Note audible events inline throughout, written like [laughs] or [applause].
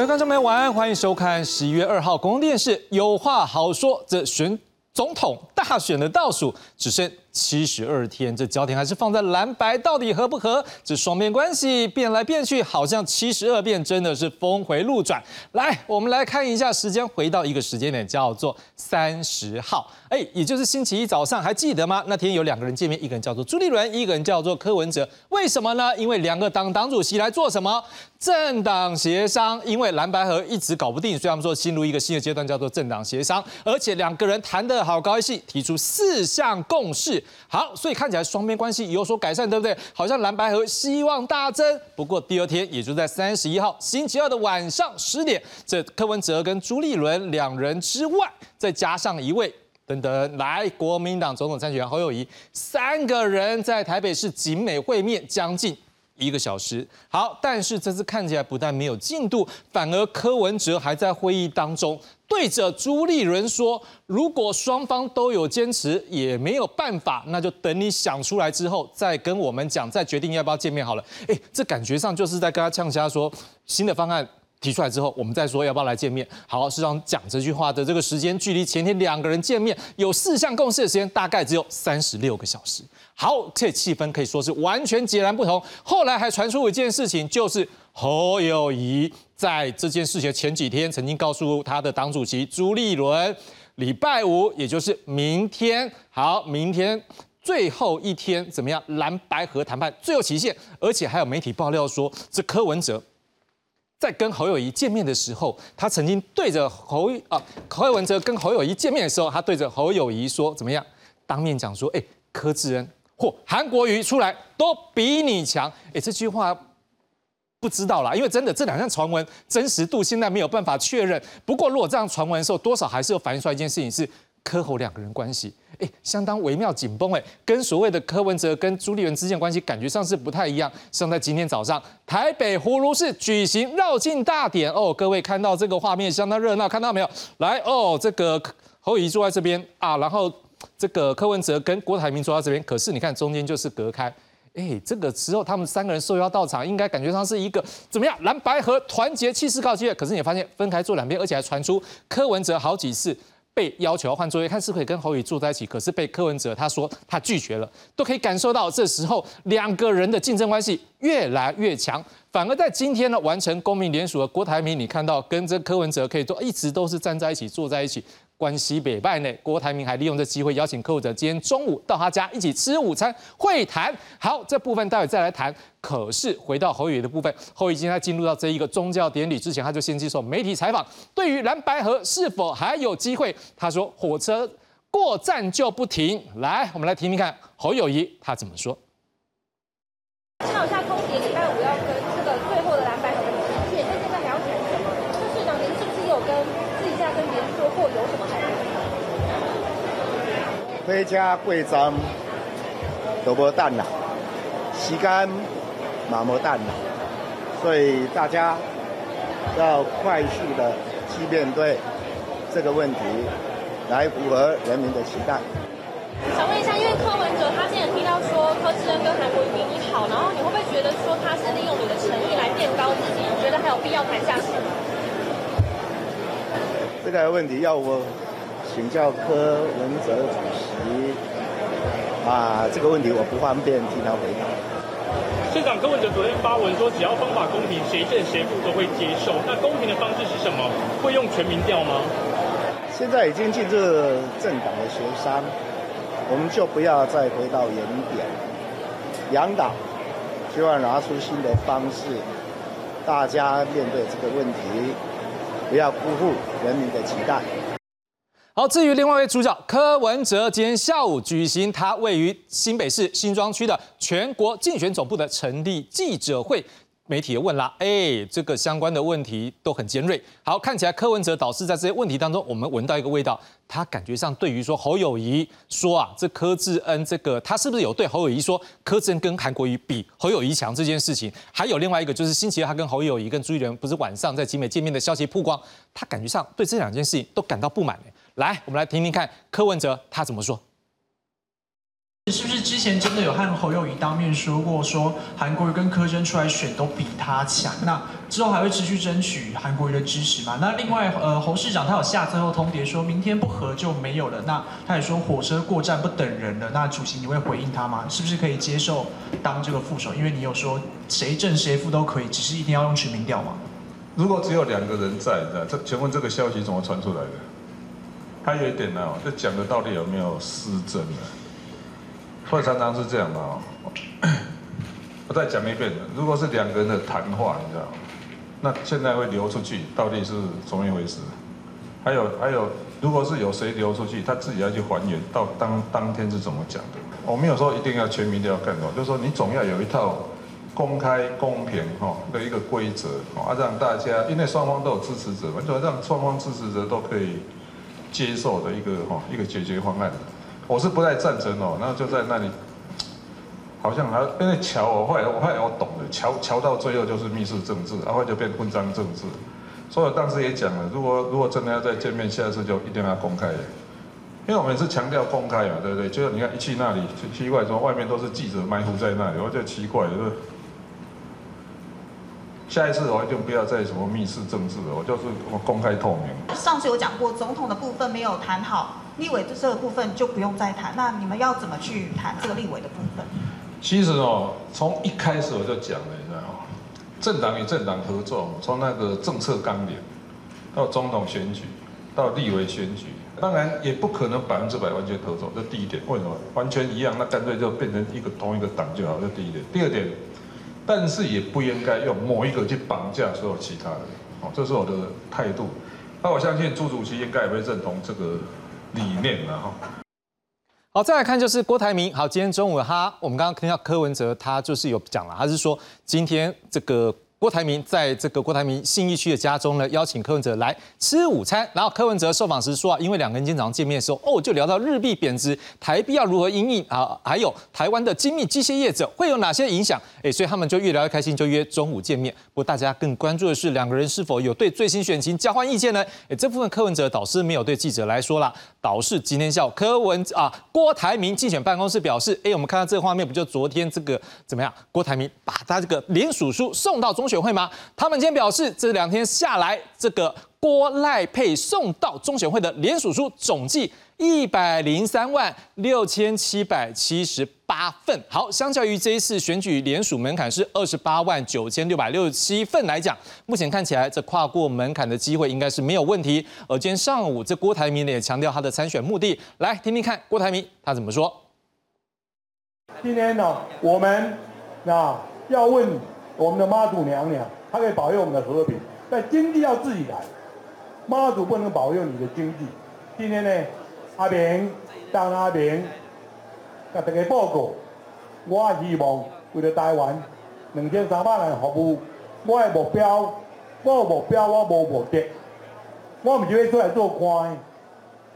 各位观众朋友，晚安，欢迎收看十一月二号公共电视《有话好说》。这选总统大选的倒数只剩七十二天，这焦点还是放在蓝白到底合不合？这双边关系变来变去，好像七十二变真的是峰回路转。来，我们来看一下时间，回到一个时间点，叫做三十号，哎，也就是星期一早上，还记得吗？那天有两个人见面，一个人叫做朱立伦，一个人叫做柯文哲。为什么呢？因为两个党党主席来做什么？政党协商，因为蓝白河一直搞不定，所以他们说进入一个新的阶段，叫做政党协商。而且两个人谈得好高兴，提出四项共识。好，所以看起来双边关系有所改善，对不对？好像蓝白河希望大增。不过第二天，也就在三十一号星期二的晚上十点，这柯文哲跟朱立伦两人之外，再加上一位等等来国民党总统参选人侯友谊，三个人在台北市景美会面将近。一个小时，好，但是这次看起来不但没有进度，反而柯文哲还在会议当中对着朱立伦说：“如果双方都有坚持，也没有办法，那就等你想出来之后再跟我们讲，再决定要不要见面好了。”哎，这感觉上就是在跟他呛瞎说新的方案。提出来之后，我们再说要不要来见面。好，市长讲这句话的这个时间，距离前天两个人见面有四项共识的时间，大概只有三十六个小时。好，这气氛可以说是完全截然不同。后来还传出一件事情，就是侯友谊在这件事情前几天曾经告诉他的党主席朱立伦，礼拜五，也就是明天，好，明天最后一天怎么样？蓝白河谈判最后期限，而且还有媒体爆料说，这柯文哲。在跟侯友谊见面的时候，他曾经对着侯啊柯文哲跟侯友谊见面的时候，他对着侯友谊说怎么样？当面讲说，哎，柯志恩或韩国瑜出来都比你强。哎，这句话不知道啦，因为真的这两项传闻真实度现在没有办法确认。不过如果这样传闻的时候，多少还是有反映出来一件事情是。柯侯两个人关系，哎，相当微妙紧绷，哎，跟所谓的柯文哲跟朱立伦之间关系感觉上是不太一样。像在今天早上，台北葫芦市举行绕境大典，哦，各位看到这个画面相当热闹，看到没有？来，哦，这个侯友谊坐在这边啊，然后这个柯文哲跟郭台铭坐在这边，可是你看中间就是隔开，哎，这个时候他们三个人受邀到场，应该感觉上是一个怎么样？蓝白河团结气势告急，可是你发现分开坐两边，而且还传出柯文哲好几次。被要求要换座位，看是可以跟侯宇坐在一起，可是被柯文哲他说他拒绝了，都可以感受到这时候两个人的竞争关系越来越强。反而在今天呢，完成公民联署的郭台铭，你看到跟这柯文哲可以都一直都是站在一起坐在一起。关西北拜内，郭台铭还利用这机会邀请客户者今天中午到他家一起吃午餐会谈。好，这部分待会再来谈。可是回到侯宇的部分，侯宇今天进入到这一个宗教典礼之前，他就先接受媒体采访。对于蓝白河是否还有机会，他说火车过站就不停。来，我们来听听看侯友谊他怎么说。看一下空姐礼拜五要跟这个最后的蓝白河的期限，那现在还要谈什么？就市长您是不是有跟私底下跟别人说过有什么？回家过站都无等啦，时间嘛无等啦，所以大家要快速的去面对这个问题，来符合人民的期待。想问一下，因为柯文哲他现在提到说柯志恩跟韩国瑜比你好，然后你会不会觉得说他是利用你的诚意来垫高自己？你觉得还有必要谈下去吗？这个问题要我。请教柯文哲主席啊，这个问题我不方便替他回答。县长柯文哲昨天发文说，只要方法公平，谁正谁负都会接受。那公平的方式是什么？会用全民调吗？现在已经进入政党的协商，我们就不要再回到原点。两党希望拿出新的方式，大家面对这个问题，不要辜负人民的期待。好，至于另外一位主角柯文哲，今天下午举行他位于新北市新庄区的全国竞选总部的成立记者会，媒体也问啦，哎，这个相关的问题都很尖锐。好，看起来柯文哲导师在这些问题当中，我们闻到一个味道，他感觉上对于说侯友谊说啊，这柯志恩这个他是不是有对侯友谊说柯志恩跟韩国瑜比侯友谊强这件事情？还有另外一个就是星期二他跟侯友谊跟朱一伦不是晚上在集美见面的消息曝光，他感觉上对这两件事情都感到不满来，我们来听听看柯文哲他怎么说。是不是之前真的有和侯友谊当面说过，说韩国瑜跟柯震出来选都比他强？那之后还会持续争取韩国瑜的支持吗？那另外，呃，侯市长他有下最后通牒，说明天不和就没有了。那他也说火车过站不等人了。那主席你会回应他吗？是不是可以接受当这个副手？因为你有说谁正谁负都可以，只是一定要用全民调吗。如果只有两个人在，这请问这个消息怎么传出来的？还有一点呢，就讲的到底有没有失真呢？会常常是这样的哦。[coughs] 我再讲一遍，如果是两个人的谈话，你知道，那现在会流出去，到底是怎么一回事？还有还有，如果是有谁流出去，他自己要去还原到当当天是怎么讲的。我没有说一定要全民都要干哦，就是说你总要有一套公开公平哈的一个规则啊，让大家因为双方都有支持者嘛，就让双方支持者都可以接受的一个哈一个解决方案。我是不太赞成哦，然后就在那里，[tsk] 好像还因为桥，我后来我后来我懂了，桥桥到最后就是密室政治，然后就变混章政治。所以我当时也讲了，如果如果真的要再见面，下次就一定要公开，因为我们是强调公开嘛，对不对？就是你看一去那里，奇怪，说外面都是记者埋伏在那里，我就奇怪，就是。下一次我就不要再什么密室政治了，我就是我公开透明。上次有讲过，总统的部分没有谈好。立委这个部分就不用再谈，那你们要怎么去谈这个立委的部分？其实哦，从一开始我就讲了，你知道吗？政党与政党合作，从那个政策纲领到总统选举，到立委选举，当然也不可能百分之百完全合作，这第一点。为什么？完全一样，那干脆就变成一个同一个党就好，这第一点。第二点，但是也不应该用某一个去绑架所有其他人，哦，这是我的态度。那我相信朱主席应该也会认同这个。理念了哈，好，再来看就是郭台铭。好，今天中午他，我们刚刚听到柯文哲，他就是有讲了，他是说今天这个。郭台铭在这个郭台铭信义区的家中呢，邀请柯文哲来吃午餐。然后柯文哲受访时说啊，因为两个人今天早上见面的时候，哦，就聊到日币贬值，台币要如何应应啊，还有台湾的精密机械业者会有哪些影响？哎，所以他们就越聊越开心，就约中午见面。不过大家更关注的是两个人是否有对最新选情交换意见呢？哎，这部分柯文哲导师没有对记者来说了。导师今天下午柯文啊，郭台铭竞选办公室表示，哎，我们看到这个画面，不就昨天这个怎么样？郭台铭把他这个联署书送到中。选会吗？他们今天表示，这两天下来，这个郭赖配送到中选会的联署书总计一百零三万六千七百七十八份。好，相较于这一次选举联署门槛是二十八万九千六百六十七份来讲，目前看起来这跨过门槛的机会应该是没有问题。而今天上午，这郭台铭呢也强调他的参选目的，来听听看郭台铭他怎么说。今天呢，我们啊要问。我们的妈祖娘娘，她可以保佑我们的和平，但经济要自己来。妈祖不能保佑你的经济。今天呢，阿明、张阿明，甲大家报告，我希望为了台湾两千三百人服务，我的目标，我的目标我无目的，我唔是要出来做官，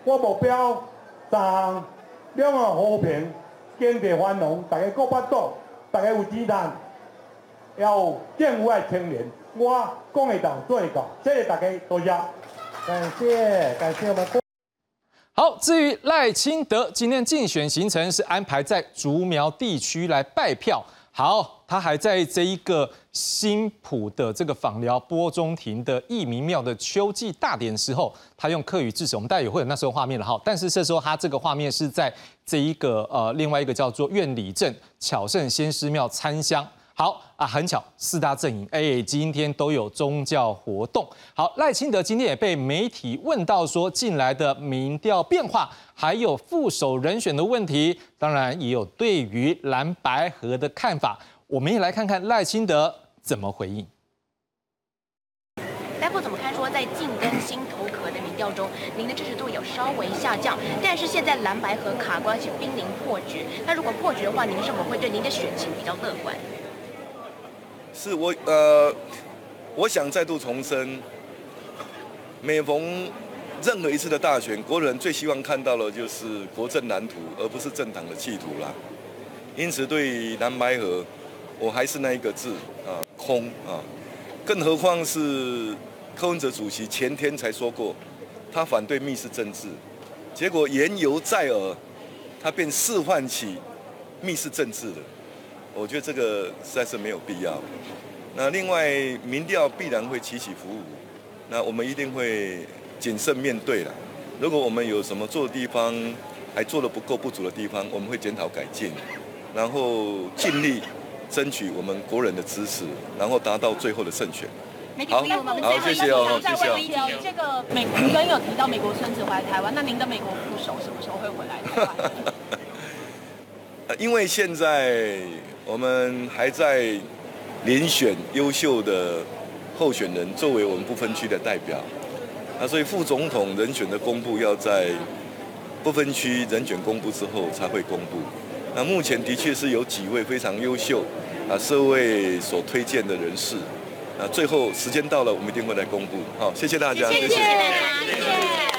我目标三，两岸和平，经济繁荣，大家过巴肚，大家有钱赚。要政府来青年，我讲会到做会到，谢谢大家，多谢，感谢感谢我们。好，至于赖清德今天竞选行程是安排在竹苗地区来拜票。好，他还在这一个新浦的这个访寮波中庭的义民庙的秋季大典时候，他用客语致辞，我们大家也会有那时候画面了哈。但是这时候他这个画面是在这一个呃另外一个叫做院里镇巧圣先师庙参香。好啊，很巧，四大阵营哎，今天都有宗教活动。好，赖清德今天也被媒体问到说，近来的民调变化，还有副手人选的问题，当然也有对于蓝白河的看法。我们也来看看赖清德怎么回应。大夫怎么看？说在近跟新头壳的民调中，您的支持度有稍微下降，但是现在蓝白河卡关是濒临破局。那如果破局的话，您是否会对您的选情比较乐观？是我呃，我想再度重申，每逢任何一次的大选，国人最希望看到的就是国政蓝图，而不是政党的企图啦。因此，对蓝白河，我还是那一个字啊，空啊。更何况是柯文哲主席前天才说过，他反对密室政治，结果言犹在耳，他便释放起密室政治了，我觉得这个实在是没有必要。那另外，民调必然会起起伏伏，那我们一定会谨慎面对了。如果我们有什么做的地方还做的不够不足的地方，我们会检讨改进，然后尽力争取我们国人的支持，然后达到最后的胜选。好，好，谢谢哦，谢谢哦。这个美，您刚刚有提到美国孙子回来台湾，那您的美国副手什么时候会回来台湾？呃，因为现在我们还在。遴选优秀的候选人作为我们不分区的代表，那所以副总统人选的公布要在不分区人选公布之后才会公布。那目前的确是有几位非常优秀啊，社会所推荐的人士。那最后时间到了，我们一定会来公布。好，谢谢大家，谢谢。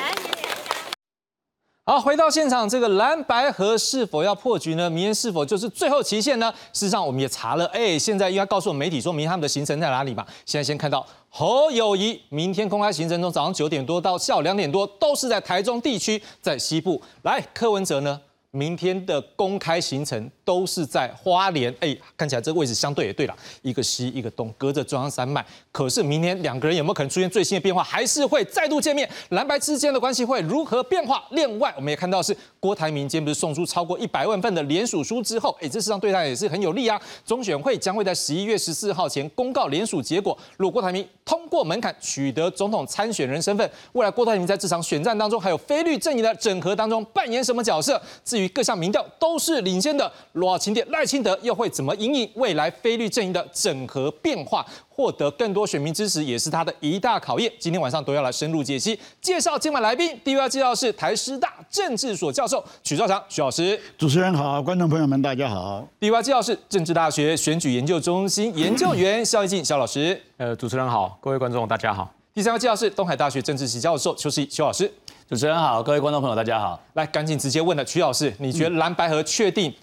好，回到现场，这个蓝白河是否要破局呢？明天是否就是最后期限呢？事实上，我们也查了，哎，现在应该告诉我们媒体说明他们的行程在哪里吧？现在先看到侯友谊明天公开行程中，早上九点多到下午两点多都是在台中地区，在西部。来，柯文哲呢？明天的公开行程都是在花莲，哎，看起来这个位置相对也对了，一个西一个东，隔着中央山脉。可是明天两个人有没有可能出现最新的变化？还是会再度见面？蓝白之间的关系会如何变化？另外，我们也看到是郭台铭今天不是送出超过一百万份的联署书之后，哎，这实上对他也是很有利啊。中选会将会在十一月十四号前公告联署结果，如果郭台铭通过门槛取得总统参选人身份，未来郭台铭在这场选战当中，还有菲律宾阵营的整合当中扮演什么角色？至于各项民调都是领先的，罗清点赖清德又会怎么引领未来菲律宾阵营的整合变化，获得更多选民支持，也是他的一大考验。今天晚上都要来深入解析。介绍今晚来宾，第一位介绍是台师大政治所教授许兆祥许老师。主持人好，观众朋友们大家好。第一位介绍是政治大学选举研究中心研究员肖一静肖老师。呃，主持人好，各位观众大家好。第三位介绍是东海大学政治系教授邱世邱老师。主持人好，各位观众朋友大家好。来，赶紧直接问了，曲老师，你觉得蓝白河确定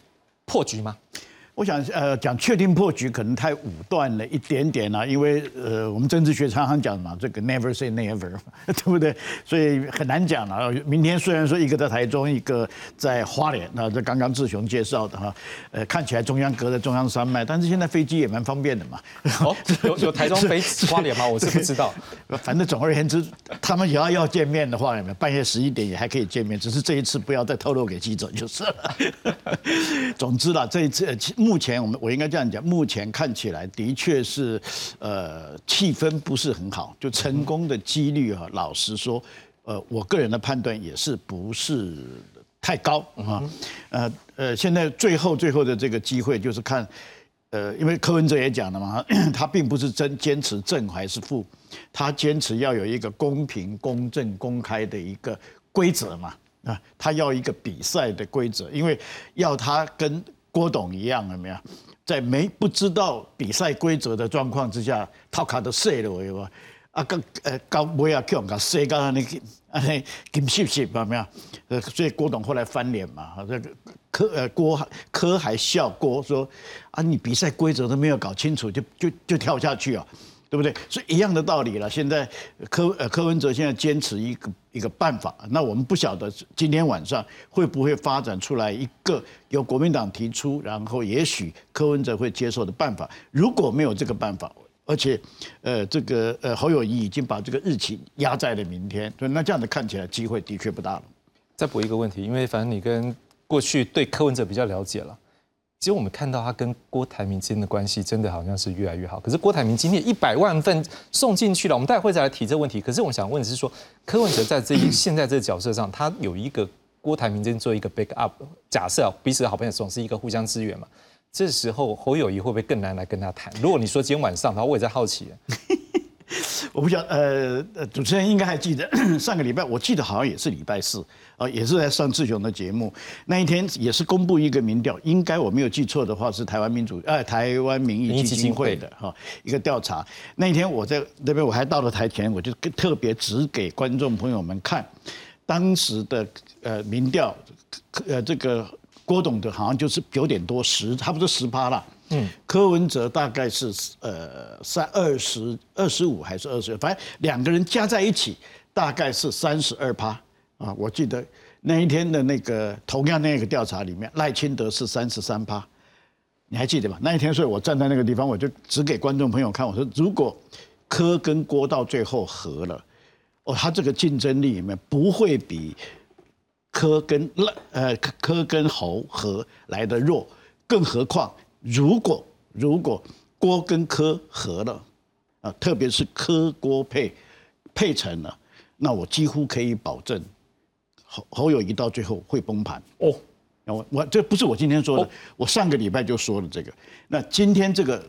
破局吗？我想，呃，讲确定破局可能太武断了一点点啊，因为呃，我们政治学常常讲嘛，这个 never say never，[laughs] 对不对？所以很难讲了。明天虽然说一个在台中，一个在花莲，那这刚刚志雄介绍的哈，呃，看起来中央隔着中央山脉，但是现在飞机也蛮方便的嘛。哦，有有台中 [laughs] 飞花莲吗？我是不知道。反正总而言之，他们也要要见面的话，半夜十一点也还可以见面，只是这一次不要再透露给记者就是了。[laughs] 总之啦，这一次。目前我们我应该这样讲，目前看起来的确是，呃，气氛不是很好，就成功的几率啊，老实说，呃，我个人的判断也是不是太高啊，呃呃，现在最后最后的这个机会就是看，呃，因为柯文哲也讲了嘛，[coughs] 他并不是真坚持正还是负，他坚持要有一个公平、公正、公开的一个规则嘛，啊，他要一个比赛的规则，因为要他跟。郭董一样有没有？在没不知道比赛规则的状况之下，套卡都碎了，有无？啊，刚呃高不要叫个碎到那个啊，金细细有没有？呃，所以郭董后来翻脸嘛，这个柯呃郭柯还笑郭说啊，你比赛规则都没有搞清楚，就就就跳下去啊。对不对？是一样的道理了。现在柯呃柯文哲现在坚持一个一个办法，那我们不晓得今天晚上会不会发展出来一个由国民党提出，然后也许柯文哲会接受的办法。如果没有这个办法，而且呃这个呃侯友谊已经把这个日期压在了明天，对，那这样子看起来机会的确不大了。再补一个问题，因为反正你跟过去对柯文哲比较了解了。其实我们看到他跟郭台铭之间的关系真的好像是越来越好。可是郭台铭今天一百万份送进去了，我们待会再来提这个问题。可是我想问的是说，柯文哲在这一现在这个角色上，他有一个郭台铭这边做一个 back up，假设彼此的好朋友总是一个互相支援嘛。这时候侯友谊会不会更难来跟他谈？如果你说今天晚上，然后我也在好奇。[laughs] 我不晓呃呃，主持人应该还记得 [coughs] 上个礼拜，我记得好像也是礼拜四啊，也是在上志雄的节目那一天，也是公布一个民调，应该我没有记错的话是台湾民主呃台湾民意基金会的哈一个调查。那一天我在那边我还到了台前，我就特别指给观众朋友们看当时的呃民调，呃这个郭董的好像就是九点多十，差不多十趴了。嗯，柯文哲大概是呃三二十二十五还是二十，反正两个人加在一起大概是三十二趴啊。我记得那一天的那个同样那个调查里面，赖清德是三十三趴，你还记得吗？那一天，所以我站在那个地方，我就只给观众朋友看，我说如果柯跟郭到最后合了，哦，他这个竞争力里面不会比柯跟赖呃柯跟侯合来的弱，更何况如果如果郭跟柯合了，啊，特别是柯郭配配成了，那我几乎可以保证。侯侯友谊到最后会崩盘哦，我我这不是我今天说的，我上个礼拜就说了这个。那今天这个，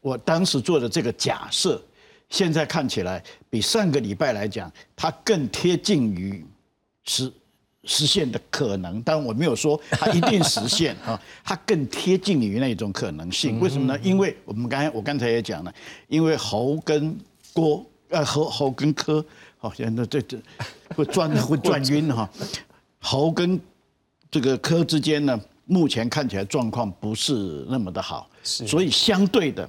我当时做的这个假设，现在看起来比上个礼拜来讲，它更贴近于实实现的可能。但我没有说它一定实现 [laughs] 啊，它更贴近于那种可能性。为什么呢？因为我们刚才我刚才也讲了，因为侯跟郭呃侯侯跟柯。好，现在这这会转 [laughs] 会转晕哈。侯跟这个柯之间呢，目前看起来状况不是那么的好，所以相对的，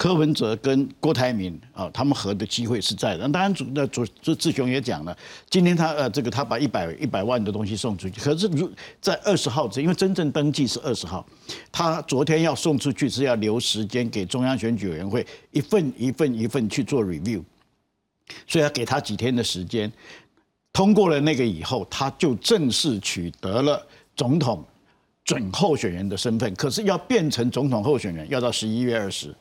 柯文哲跟郭台铭啊，他们合的机会是在的。当然，主那主这志雄也讲了，今天他呃这个他把一百一百万的东西送出去，可是如在二十号，因为真正登记是二十号，他昨天要送出去是要留时间给中央选举委员会一份一份一份去做 review。所以要给他几天的时间，通过了那个以后，他就正式取得了总统准候选人的身份。可是要变成总统候选人，要到十一月二十。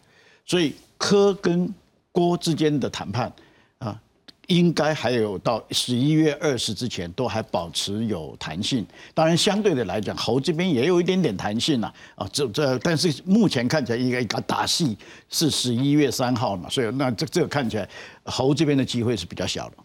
所以柯跟郭之间的谈判啊。应该还有到十一月二十之前都还保持有弹性，当然相对的来讲，侯这边也有一点点弹性了啊，这这但是目前看起来应该一个打戏是十一月三号嘛，所以那这这个看起来侯这边的机会是比较小的。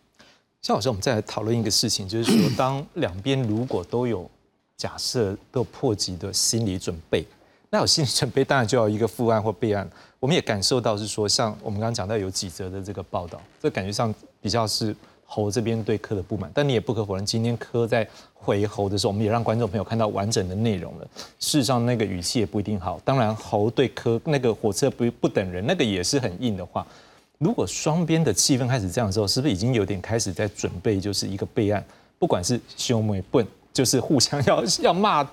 肖老师，我们再来讨论一个事情，就是说当两边如果都有假设都破局的心理准备。那有心理准备，当然就要一个副案或备案。我们也感受到是说，像我们刚刚讲到有几则的这个报道，这感觉上比较是侯这边对柯的不满。但你也不可否认，今天柯在回侯的时候，我们也让观众朋友看到完整的内容了。事实上，那个语气也不一定好。当然，侯对柯那个火车不不等人，那个也是很硬的话。如果双边的气氛开始这样之后，是不是已经有点开始在准备，就是一个备案，不管是兄妹笨。就是互相要要骂，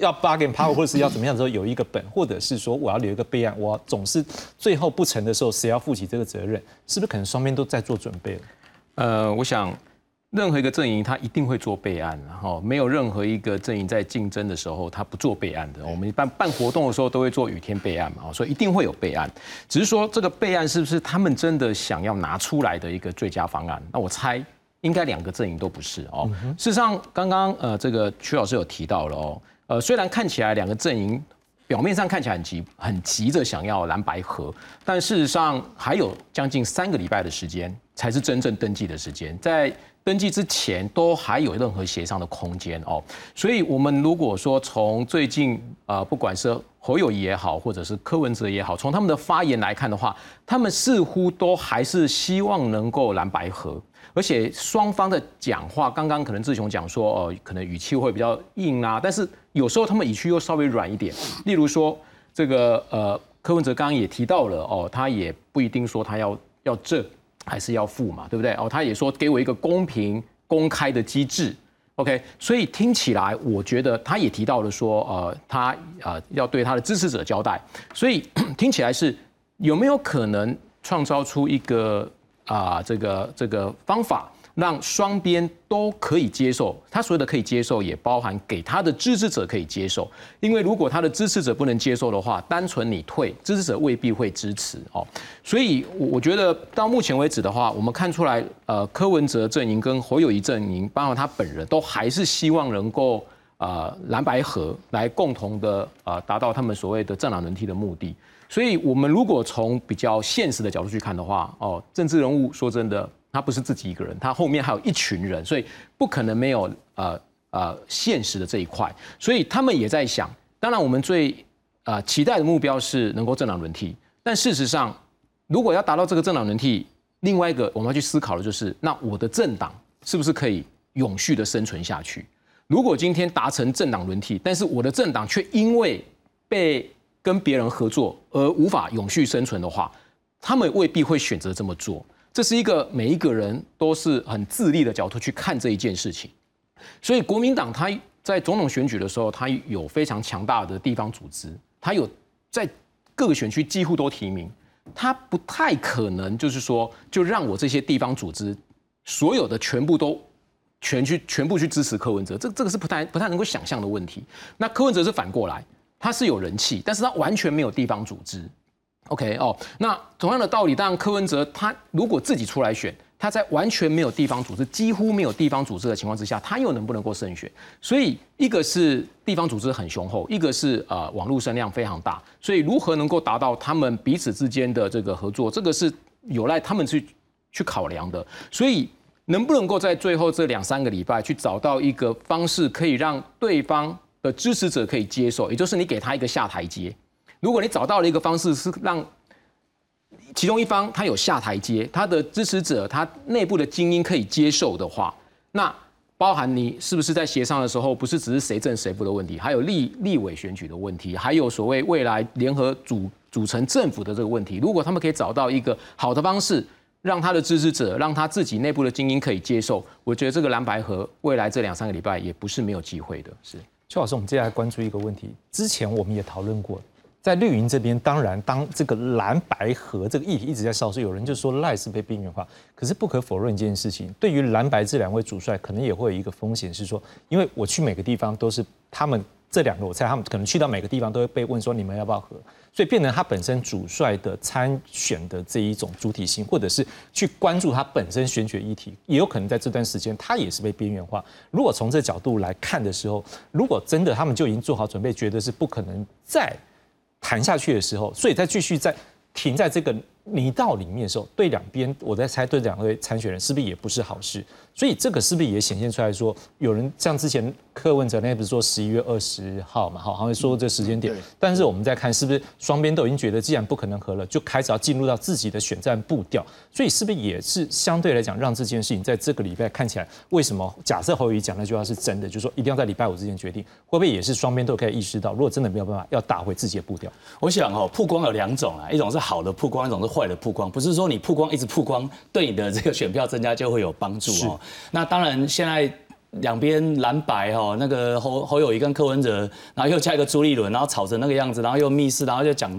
要 bargain power，或者是要怎么样的时候有一个本，或者是说我要留一个备案，我总是最后不成的时候，谁要负起这个责任？是不是可能双边都在做准备了？呃，我想任何一个阵营他一定会做备案，然后没有任何一个阵营在竞争的时候他不做备案的。我们一般办活动的时候都会做雨天备案嘛，所以一定会有备案。只是说这个备案是不是他们真的想要拿出来的一个最佳方案？那我猜。应该两个阵营都不是哦。事实上，刚刚呃，这个曲老师有提到了哦。呃，虽然看起来两个阵营表面上看起来很急，很急着想要蓝白合，但事实上还有将近三个礼拜的时间才是真正登记的时间，在登记之前都还有任何协商的空间哦。所以，我们如果说从最近呃，不管是侯友谊也好，或者是柯文哲也好，从他们的发言来看的话，他们似乎都还是希望能够蓝白合。而且双方的讲话，刚刚可能志雄讲说，哦，可能语气会比较硬啊，但是有时候他们语气又稍微软一点。例如说，这个呃，柯文哲刚刚也提到了，哦，他也不一定说他要要正还是要负嘛，对不对？哦，他也说给我一个公平公开的机制，OK。所以听起来，我觉得他也提到了说，呃，他呃要对他的支持者交代。所以 [clears throat] 听起来是有没有可能创造出一个？啊，这个这个方法让双边都可以接受，他所有的可以接受，也包含给他的支持者可以接受。因为如果他的支持者不能接受的话，单纯你退，支持者未必会支持哦。所以，我我觉得到目前为止的话，我们看出来，呃，柯文哲阵营跟侯友谊阵营，包括他本人都还是希望能够啊蓝白合来共同的啊达到他们所谓的政党轮替的目的。所以，我们如果从比较现实的角度去看的话，哦，政治人物说真的，他不是自己一个人，他后面还有一群人，所以不可能没有呃呃现实的这一块。所以他们也在想，当然我们最呃期待的目标是能够政党轮替，但事实上，如果要达到这个政党轮替，另外一个我们要去思考的就是，那我的政党是不是可以永续的生存下去？如果今天达成政党轮替，但是我的政党却因为被跟别人合作而无法永续生存的话，他们未必会选择这么做。这是一个每一个人都是很自立的角度去看这一件事情。所以国民党他在总统选举的时候，他有非常强大的地方组织，他有在各个选区几乎都提名，他不太可能就是说就让我这些地方组织所有的全部都全去全部去支持柯文哲，这这个是不太不太能够想象的问题。那柯文哲是反过来，他是有人气，但是他完全没有地方组织。OK 哦，那同样的道理，当然柯文哲他如果自己出来选。他在完全没有地方组织、几乎没有地方组织的情况之下，他又能不能够胜选？所以一个是地方组织很雄厚，一个是呃网络声量非常大。所以如何能够达到他们彼此之间的这个合作，这个是有赖他们去去考量的。所以能不能够在最后这两三个礼拜去找到一个方式，可以让对方的支持者可以接受，也就是你给他一个下台阶。如果你找到了一个方式是让其中一方他有下台阶，他的支持者他内部的精英可以接受的话，那包含你是不是在协商的时候，不是只是谁正谁负的问题，还有立立委选举的问题，还有所谓未来联合组组成政府的这个问题。如果他们可以找到一个好的方式，让他的支持者，让他自己内部的精英可以接受，我觉得这个蓝白河未来这两三个礼拜也不是没有机会的。是，邱老师，我们接下来关注一个问题，之前我们也讨论过。在绿营这边，当然，当这个蓝白河这个议题一直在烧，所以有人就说赖是被边缘化。可是不可否认一件事情，对于蓝白这两位主帅，可能也会有一个风险，是说，因为我去每个地方都是他们这两个，我猜他们可能去到每个地方都会被问说你们要不要和，所以变成他本身主帅的参选的这一种主体性，或者是去关注他本身选举议题，也有可能在这段时间他也是被边缘化。如果从这角度来看的时候，如果真的他们就已经做好准备，觉得是不可能再。谈下去的时候，所以再继续在停在这个泥道里面的时候，对两边，我在猜，对两位参选人是不是也不是好事？所以这个是不是也显现出来说，有人像之前柯文哲那不是说十一月二十号嘛，好，好像说这时间点，但是我们在看是不是双边都已经觉得既然不可能和了，就开始要进入到自己的选战步调，所以是不是也是相对来讲让这件事情在这个礼拜看起来，为什么假设侯友谊讲那句话是真的，就是说一定要在礼拜五之前决定，会不会也是双边都可以意识到，如果真的没有办法，要打回自己的步调？我想哦，曝光有两种啊，一种是好的曝光，一种是坏的曝光，不是说你曝光一直曝光，对你的这个选票增加就会有帮助哦。那当然。现在两边蓝白哈，那个侯侯友谊跟柯文哲，然后又加一个朱立伦，然后吵成那个样子，然后又密室，然后又讲。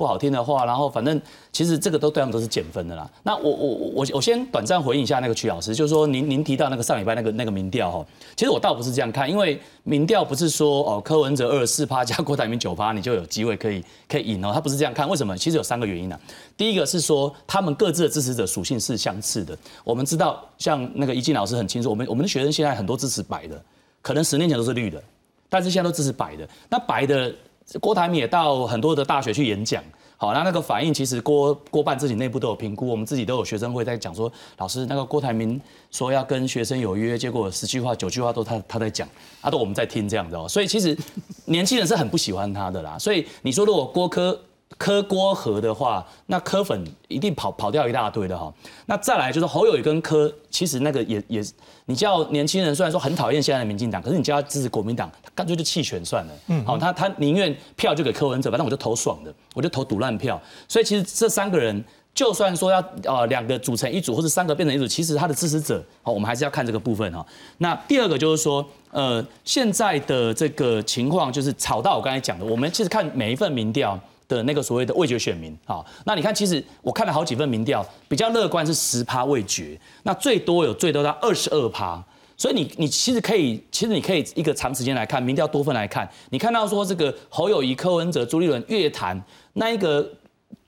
不好听的话，然后反正其实这个都对他们都是减分的啦。那我我我我先短暂回应一下那个曲老师，就是说您您提到那个上礼拜那个那个民调哈，其实我倒不是这样看，因为民调不是说哦柯文哲二四趴加郭台铭九趴你就有机会可以可以赢哦，他不是这样看。为什么？其实有三个原因呢。第一个是说他们各自的支持者属性是相似的。我们知道像那个一静老师很清楚，我们我们的学生现在很多支持白的，可能十年前都是绿的，但是现在都支持白的。那白的。郭台铭也到很多的大学去演讲，好，那那个反应其实郭郭办自己内部都有评估，我们自己都有学生会在讲说，老师那个郭台铭说要跟学生有约，结果十句话九句话都他他在讲，他都我们在听这样子哦，所以其实年轻人是很不喜欢他的啦，所以你说如果郭科。柯郭和的话，那柯粉一定跑跑掉一大堆的哈。那再来就是侯友谊跟柯，其实那个也也，你叫年轻人虽然说很讨厌现在的民进党，可是你叫他支持国民党，他干脆就弃权算了。嗯，好，他他宁愿票就给柯文哲，反正我就投爽的，我就投赌烂票。所以其实这三个人，就算说要呃两个组成一组，或者三个变成一组，其实他的支持者，好，我们还是要看这个部分哈。那第二个就是说，呃，现在的这个情况就是吵到我刚才讲的，我们其实看每一份民调。的那个所谓的味觉选民啊，那你看，其实我看了好几份民调，比较乐观是十趴味觉，那最多有最多到二十二趴，所以你你其实可以，其实你可以一个长时间来看，民调多份来看，你看到说这个侯友谊、柯文哲、朱立伦越谈那一个。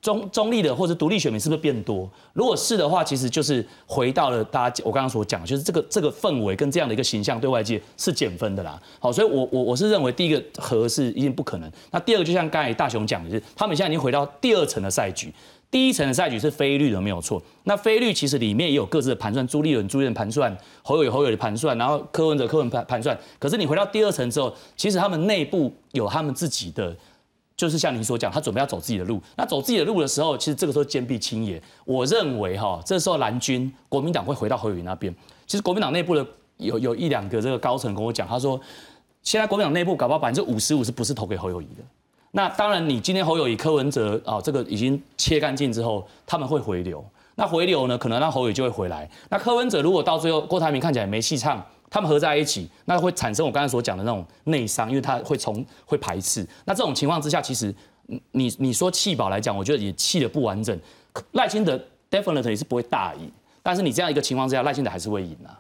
中中立的或者独立选民是不是变多？如果是的话，其实就是回到了大家我刚刚所讲，就是这个这个氛围跟这样的一个形象对外界是减分的啦。好，所以我我我是认为第一个和是一定不可能。那第二个就像刚才大雄讲的，是他们现在已经回到第二层的赛局，第一层的赛局是非绿的没有错。那非绿其实里面也有各自的盘算，朱立伦朱立伦盘算，侯友侯友的盘算，然后柯文哲柯文盘盘算。可是你回到第二层之后，其实他们内部有他们自己的。就是像您所讲，他准备要走自己的路。那走自己的路的时候，其实这个时候坚壁清野。我认为哈，这时候蓝军国民党会回到侯友谊那边。其实国民党内部的有有一两个这个高层跟我讲，他说现在国民党内部搞不好百分之五十五是不是投给侯友谊的？那当然，你今天侯友谊、柯文哲啊，这个已经切干净之后，他们会回流。那回流呢，可能让侯友谊就会回来。那柯文哲如果到最后郭台铭看起来没戏唱。他们合在一起，那会产生我刚才所讲的那种内伤，因为它会从会排斥。那这种情况之下，其实你你说弃保来讲，我觉得也弃的不完整。赖清德 definitely 是不会大赢，但是你这样一个情况之下，赖清德还是会赢啊。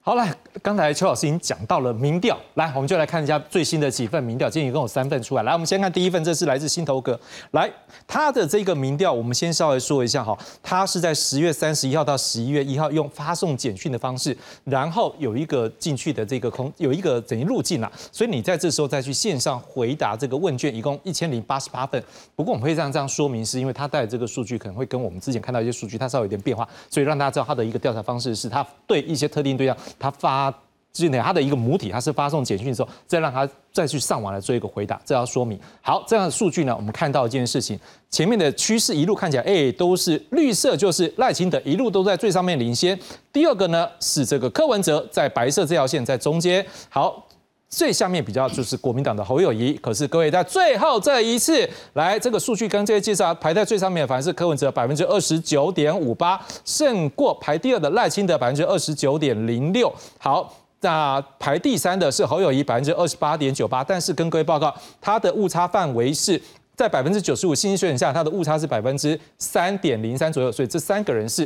好了，刚才邱老师已经讲到了民调，来，我们就来看一下最新的几份民调，今天一共有三份出来。来，我们先看第一份，这是来自新头哥，来，他的这个民调，我们先稍微说一下哈，他是在十月三十一号到十一月一号用发送简讯的方式，然后有一个进去的这个空，有一个等于路径啊，所以你在这时候再去线上回答这个问卷，一共一千零八十八份。不过我们会这样这样说明，是因为他带的这个数据可能会跟我们之前看到一些数据，它稍微有点变化，所以让大家知道他的一个调查方式是他对一些特定对象，他发。就是他，的一个母体，他是发送简讯之后，再让他再去上网来做一个回答，这要说明。好，这样的数据呢，我们看到一件事情，前面的趋势一路看起来，哎，都是绿色，就是赖清德一路都在最上面领先。第二个呢是这个柯文哲在白色这条线在中间。好，最下面比较就是国民党的侯友谊。可是各位在最后这一次来，这个数据跟这些介绍排在最上面，反而是柯文哲百分之二十九点五八，胜过排第二的赖清德百分之二十九点零六。好。那排第三的是侯友谊百分之二十八点九八，但是跟各位报告，它的误差范围是在百分之九十五信心水准下，它的误差是百分之三点零三左右，所以这三个人是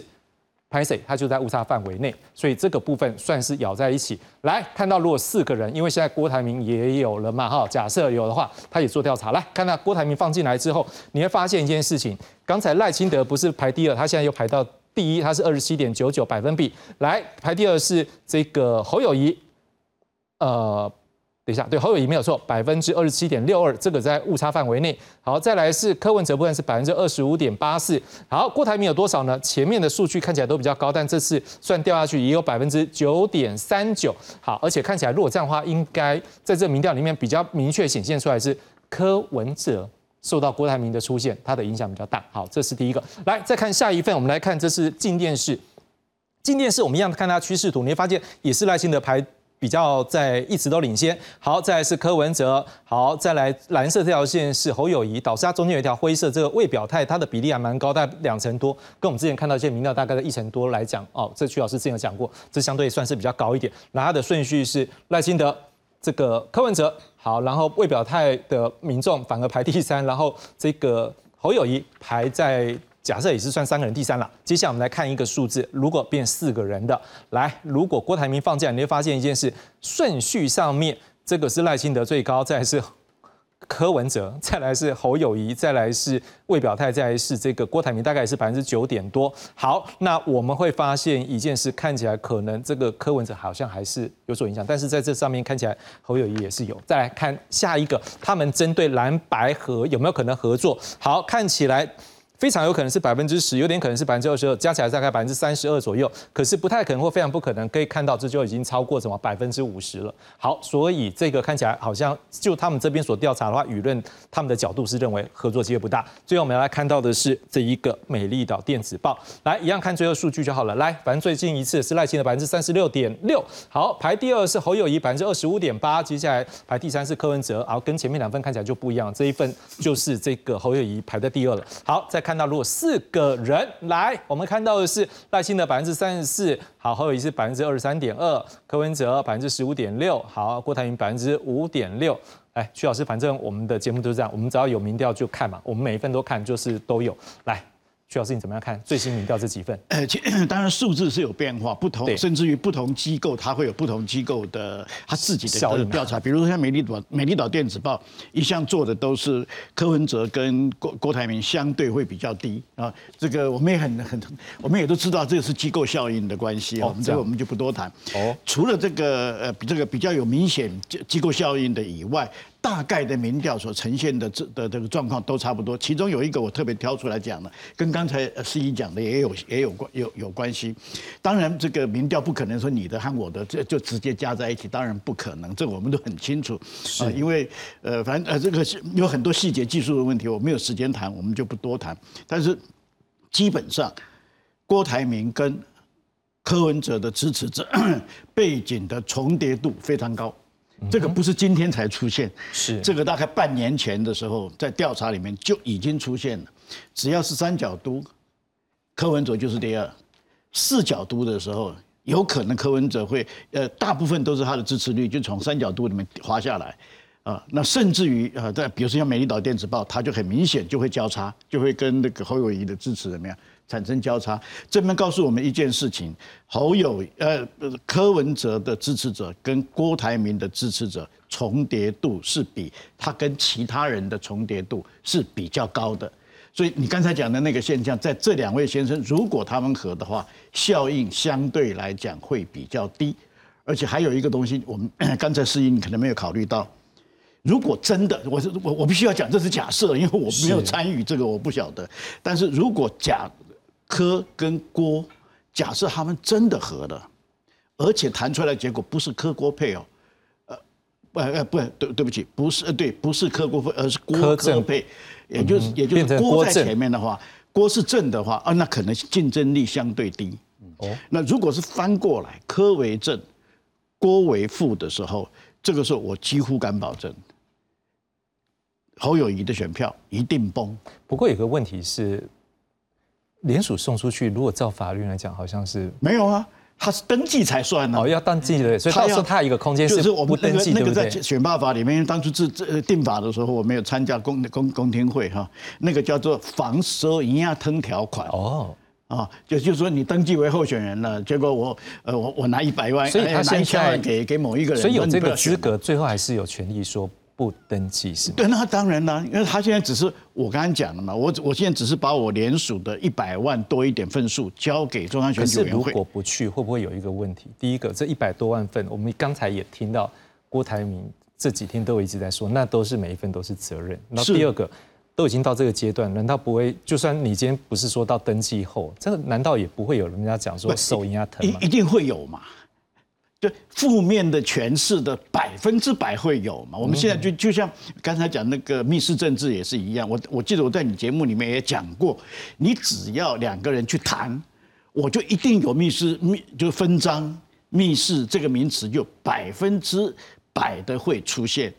拍谁，他就在误差范围内，所以这个部分算是咬在一起。来看到如果四个人，因为现在郭台铭也有了嘛，哈，假设有的话，他也做调查，来看到郭台铭放进来之后，你会发现一件事情，刚才赖清德不是排第二，他现在又排到。第一，他是二十七点九九百分比，来排第二是这个侯友谊，呃，等一下，对侯友谊没有错，百分之二十七点六二，这个在误差范围内。好，再来是柯文哲部分是百分之二十五点八四。好，郭台铭有多少呢？前面的数据看起来都比较高，但这次算掉下去也有百分之九点三九。好，而且看起来如果这样的话，应该在这民调里面比较明确显现出来是柯文哲。受到郭台铭的出现，它的影响比较大。好，这是第一个。来，再看下一份，我们来看，这是静电视。静电视，我们一样看它趋势图，你会发现也是赖清德排比较在一直都领先。好，再来是柯文哲。好，再来蓝色这条线是侯友谊，导致它中间有一条灰色，这个未表态，它的比例还蛮高，大概两成多。跟我们之前看到一些民调大概在一成多来讲，哦，这曲老师之前有讲过，这相对算是比较高一点。然后它的顺序是赖清德。这个柯文哲好，然后未表态的民众反而排第三，然后这个侯友谊排在假设也是算三个人第三了。接下来我们来看一个数字，如果变四个人的，来，如果郭台铭放假，你会发现一件事，顺序上面这个是赖清德最高，再是。柯文哲，再来是侯友谊，再来是魏表态，再来是这个郭台铭，大概也是百分之九点多。好，那我们会发现一件事，看起来可能这个柯文哲好像还是有所影响，但是在这上面看起来侯友谊也是有。再来看下一个，他们针对蓝白合有没有可能合作？好，看起来。非常有可能是百分之十，有点可能是百分之二十二，加起来大概百分之三十二左右。可是不太可能或非常不可能，可以看到这就已经超过什么百分之五十了。好，所以这个看起来好像就他们这边所调查的话，舆论他们的角度是认为合作机会不大。最后我们来看到的是这一个美丽岛电子报，来一样看最后数据就好了。来，反正最近一次是赖清的百分之三十六点六，好，排第二是侯友谊百分之二十五点八，接下来排第三是柯文哲，然后跟前面两份看起来就不一样，这一份就是这个侯友谊排在第二了。好，再看。看到如果四个人来，我们看到的是赖清德百分之三十四，好，何友谊是百分之二十三点二，柯文哲百分之十五点六，好，郭台铭百分之五点六。哎，徐老师，反正我们的节目都是这样，我们只要有民调就看嘛，我们每一份都看，就是都有来。徐老师，你怎么样看最新民调这几份？呃，[coughs] 当然数字是有变化，不同，甚至于不同机构它会有不同机构的它自己的调查。比如说像美丽岛美丽岛电子报一向做的都是柯文哲跟郭郭台铭相对会比较低啊。这个我们也很很，我们也都知道这个是机构效应的关系啊。我们这个我们就不多谈。哦，除了这个呃这个比较有明显机构效应的以外。大概的民调所呈现的这的这个状况都差不多，其中有一个我特别挑出来讲的，跟刚才司仪讲的也有也有关有有关系。当然，这个民调不可能说你的和我的这就直接加在一起，当然不可能，这我们都很清楚。是，因为呃，反正呃，这个是有很多细节技术的问题，我没有时间谈，我们就不多谈。但是基本上，郭台铭跟柯文哲的支持者 [clears throat] 背景的重叠度非常高。这个不是今天才出现，是。这个大概半年前的时候，在调查里面就已经出现了。只要是三角都，柯文哲就是第二；四角都的时候，有可能柯文哲会，呃，大部分都是他的支持率就从三角都里面滑下来，啊，那甚至于啊，在比如说像美丽岛电子报，它就很明显就会交叉，就会跟那个侯友谊的支持怎么样产生交叉。这边告诉我们一件事情：侯友呃柯文哲的支持者跟郭台铭的支持者重叠度是比他跟其他人的重叠度是比较高的。所以你刚才讲的那个现象，在这两位先生如果他们合的话，效应相对来讲会比较低。而且还有一个东西，我们 [coughs] 刚才试音你可能没有考虑到。如果真的，我是我我必须要讲，这是假设，因为我没有参与这个，我不晓得。但是如果假柯跟郭，假设他们真的合了，而且谈出来的结果不是柯郭配哦，呃，不呃不对对不起，不是呃对，不是柯郭配，而是郭柯配。也就是也就是郭在前面的话，郭是正的话啊，那可能竞争力相对低。哦，那如果是翻过来，柯为正，郭为负的时候，这个时候我几乎敢保证，侯友谊的选票一定崩。不过有个问题是，联署送出去，如果照法律来讲，好像是没有啊。他是登记才算呢，哦，要登记的，所以到时候他一个空间是不登记，那个在选罢法里面，当初制制定法的时候，我没有参加公公公听会哈，那个叫做防收营养吞条款哦，啊，就就是说你登记为候选人了，结果我呃我我拿一百万，所以他拿一千万给给某一个人，所以有这个资格，最后还是有权利说。不登记是？对，那当然啦，因为他现在只是我刚刚讲了嘛，我我现在只是把我联署的一百万多一点份数交给中央选举委员会。如果不去，会不会有一个问题？第一个，这一百多万份，我们刚才也听到郭台铭这几天都一直在说，那都是每一份都是责任。那第二个，都已经到这个阶段，难道不会？就算你今天不是说到登记后，这个难道也不会有人家讲说手压疼吗？一定会有嘛。对负面的诠释的百分之百会有嘛？我们现在就就像刚才讲那个密室政治也是一样。我我记得我在你节目里面也讲过，你只要两个人去谈，我就一定有密室密就分赃密室这个名词就百分之百的会出现。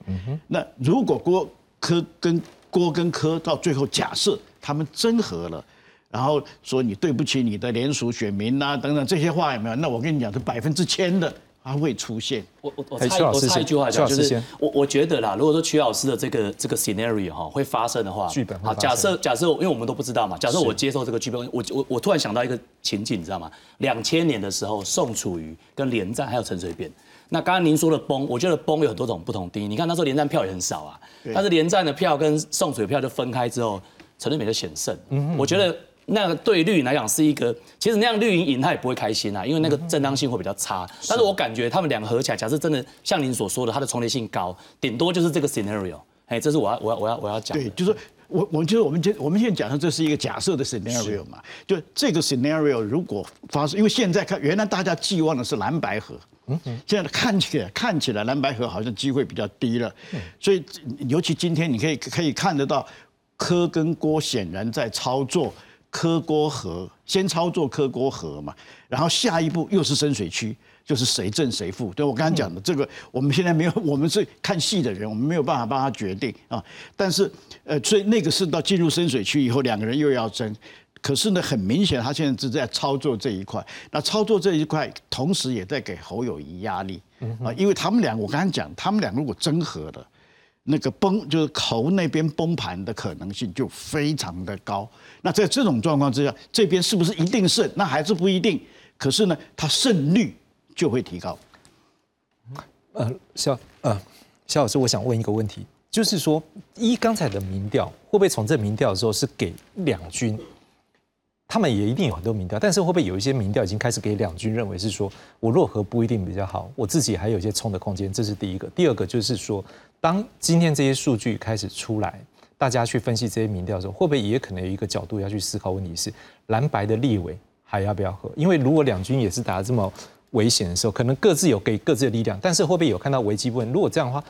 那如果郭柯跟郭跟柯到最后假设他们真和了，然后说你对不起你的联署选民啊等等这些话有没有？那我跟你讲是百分之千的。它会出现。我我我插我插一句话讲，就是我我觉得啦，如果说曲老师的这个这个 scenario 哈会发生的话，剧本好，假设假设，因为我们都不知道嘛，假设我接受这个剧本，我我我突然想到一个情景，你知道吗？两千年的时候，宋楚瑜跟连战还有陈水扁，那刚刚您说的崩，我觉得崩有很多种不同定义。你看那时候连战票也很少啊，但是连战的票跟宋楚瑜票就分开之后，陈水扁就险胜。嗯，我觉得。那个对绿营来讲是一个，其实那样绿营赢他也不会开心啊，因为那个正当性会比较差。但是我感觉他们两个合起来，假设真的像您所说的，它的重叠性高，顶多就是这个 scenario。哎，这是我要我要我要我要讲。对，就是我我们就是我们今我们现在讲的这是一个假设的 scenario 嘛，就这个 scenario 如果发生，因为现在看原来大家寄望的是蓝白河，嗯嗯，现在看起来看起来蓝白河好像机会比较低了，所以尤其今天你可以可以看得到柯跟郭显然在操作。柯郭河先操作柯郭河嘛，然后下一步又是深水区，就是谁正谁负。对我刚刚讲的这个，我们现在没有，我们是看戏的人，我们没有办法帮他决定啊。但是，呃，所以那个是到进入深水区以后，两个人又要争。可是呢，很明显他现在是在操作这一块。那操作这一块，同时也在给侯友谊压力啊，因为他们俩，我刚刚讲，他们俩如果争合了。那个崩就是头那边崩盘的可能性就非常的高。那在这种状况之下，这边是不是一定胜？那还是不一定。可是呢，它胜率就会提高。呃，肖呃，肖老师，我想问一个问题，就是说，一刚才的民调，会不会从这民调的时候是给两军？他们也一定有很多民调，但是会不会有一些民调已经开始给两军认为是说，我若和不一定比较好，我自己还有一些冲的空间，这是第一个。第二个就是说，当今天这些数据开始出来，大家去分析这些民调的时候，会不会也可能有一个角度要去思考问题是蓝白的立委还要不要合？因为如果两军也是打得这么危险的时候，可能各自有给各自的力量，但是会不会有看到危机部分？如果这样的话，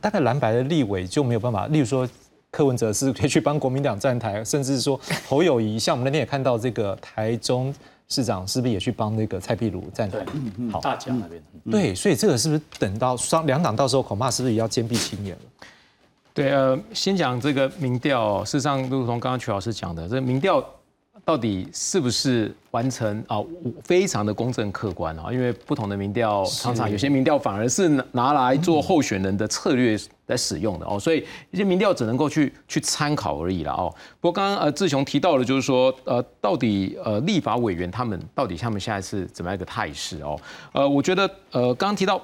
大概蓝白的立委就没有办法，例如说。柯文哲是可以去帮国民党站台，[laughs] 甚至是说侯友谊，像我们那天也看到这个台中市长是不是也去帮那个蔡壁如站台？好，大江那边。对，所以这个是不是等到双两党到时候恐怕是不是也要坚壁清野了？对，呃，先讲这个民调，事实上，如同刚刚曲老师讲的，这民调。到底是不是完成啊？非常的公正客观啊，因为不同的民调，常常有些民调反而是拿拿来做候选人的策略来使用的哦，所以一些民调只能够去去参考而已了哦。不过刚刚呃志雄提到的，就是说呃，到底呃立法委员他们到底他们现在是怎么样一个态势哦？呃，我觉得呃刚刚提到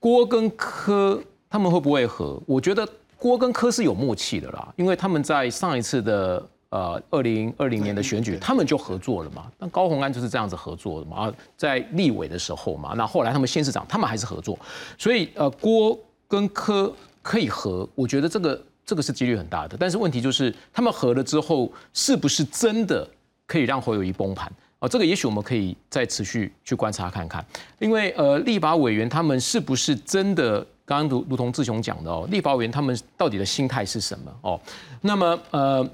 郭跟柯他们会不会和？我觉得郭跟柯是有默契的啦，因为他们在上一次的。呃，二零二零年的选举，他们就合作了嘛。那高鸿安就是这样子合作的嘛。啊，在立委的时候嘛，那后来他们县市长，他们还是合作。所以呃，郭跟柯可以合，我觉得这个这个是几率很大的。但是问题就是，他们合了之后，是不是真的可以让侯友谊崩盘？哦，这个也许我们可以再持续去观察看看。因为呃，立法委员他们是不是真的，刚刚如如同志雄讲的哦，立法委员他们到底的心态是什么？哦，那么呃。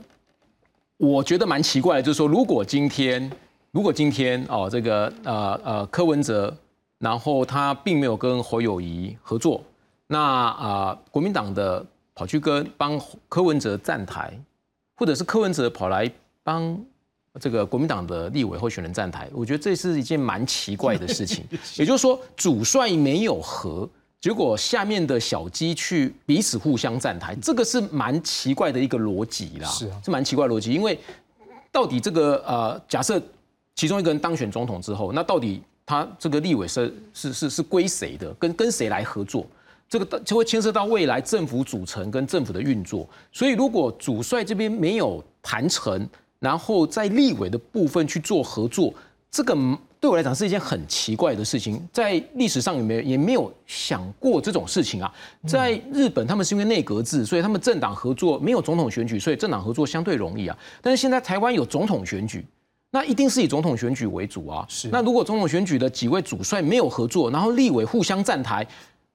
我觉得蛮奇怪的，就是说，如果今天，如果今天哦，这个呃呃柯文哲，然后他并没有跟侯友谊合作，那啊国民党的跑去跟帮柯文哲站台，或者是柯文哲跑来帮这个国民党的立委候选人站台，我觉得这是一件蛮奇怪的事情。[laughs] 也就是说，主帅没有和。结果下面的小鸡去彼此互相站台，这个是蛮奇怪的一个逻辑啦，是啊，是蛮奇怪逻辑。因为到底这个呃，假设其中一个人当选总统之后，那到底他这个立委是是是是归谁的？跟跟谁来合作？这个就会牵涉到未来政府组成跟政府的运作。所以如果主帅这边没有谈成，然后在立委的部分去做合作，这个。对我来讲是一件很奇怪的事情，在历史上有没有也没有想过这种事情啊。在日本，他们是因为内阁制，所以他们政党合作没有总统选举，所以政党合作相对容易啊。但是现在台湾有总统选举，那一定是以总统选举为主啊。是。那如果总统选举的几位主帅没有合作，然后立委互相站台。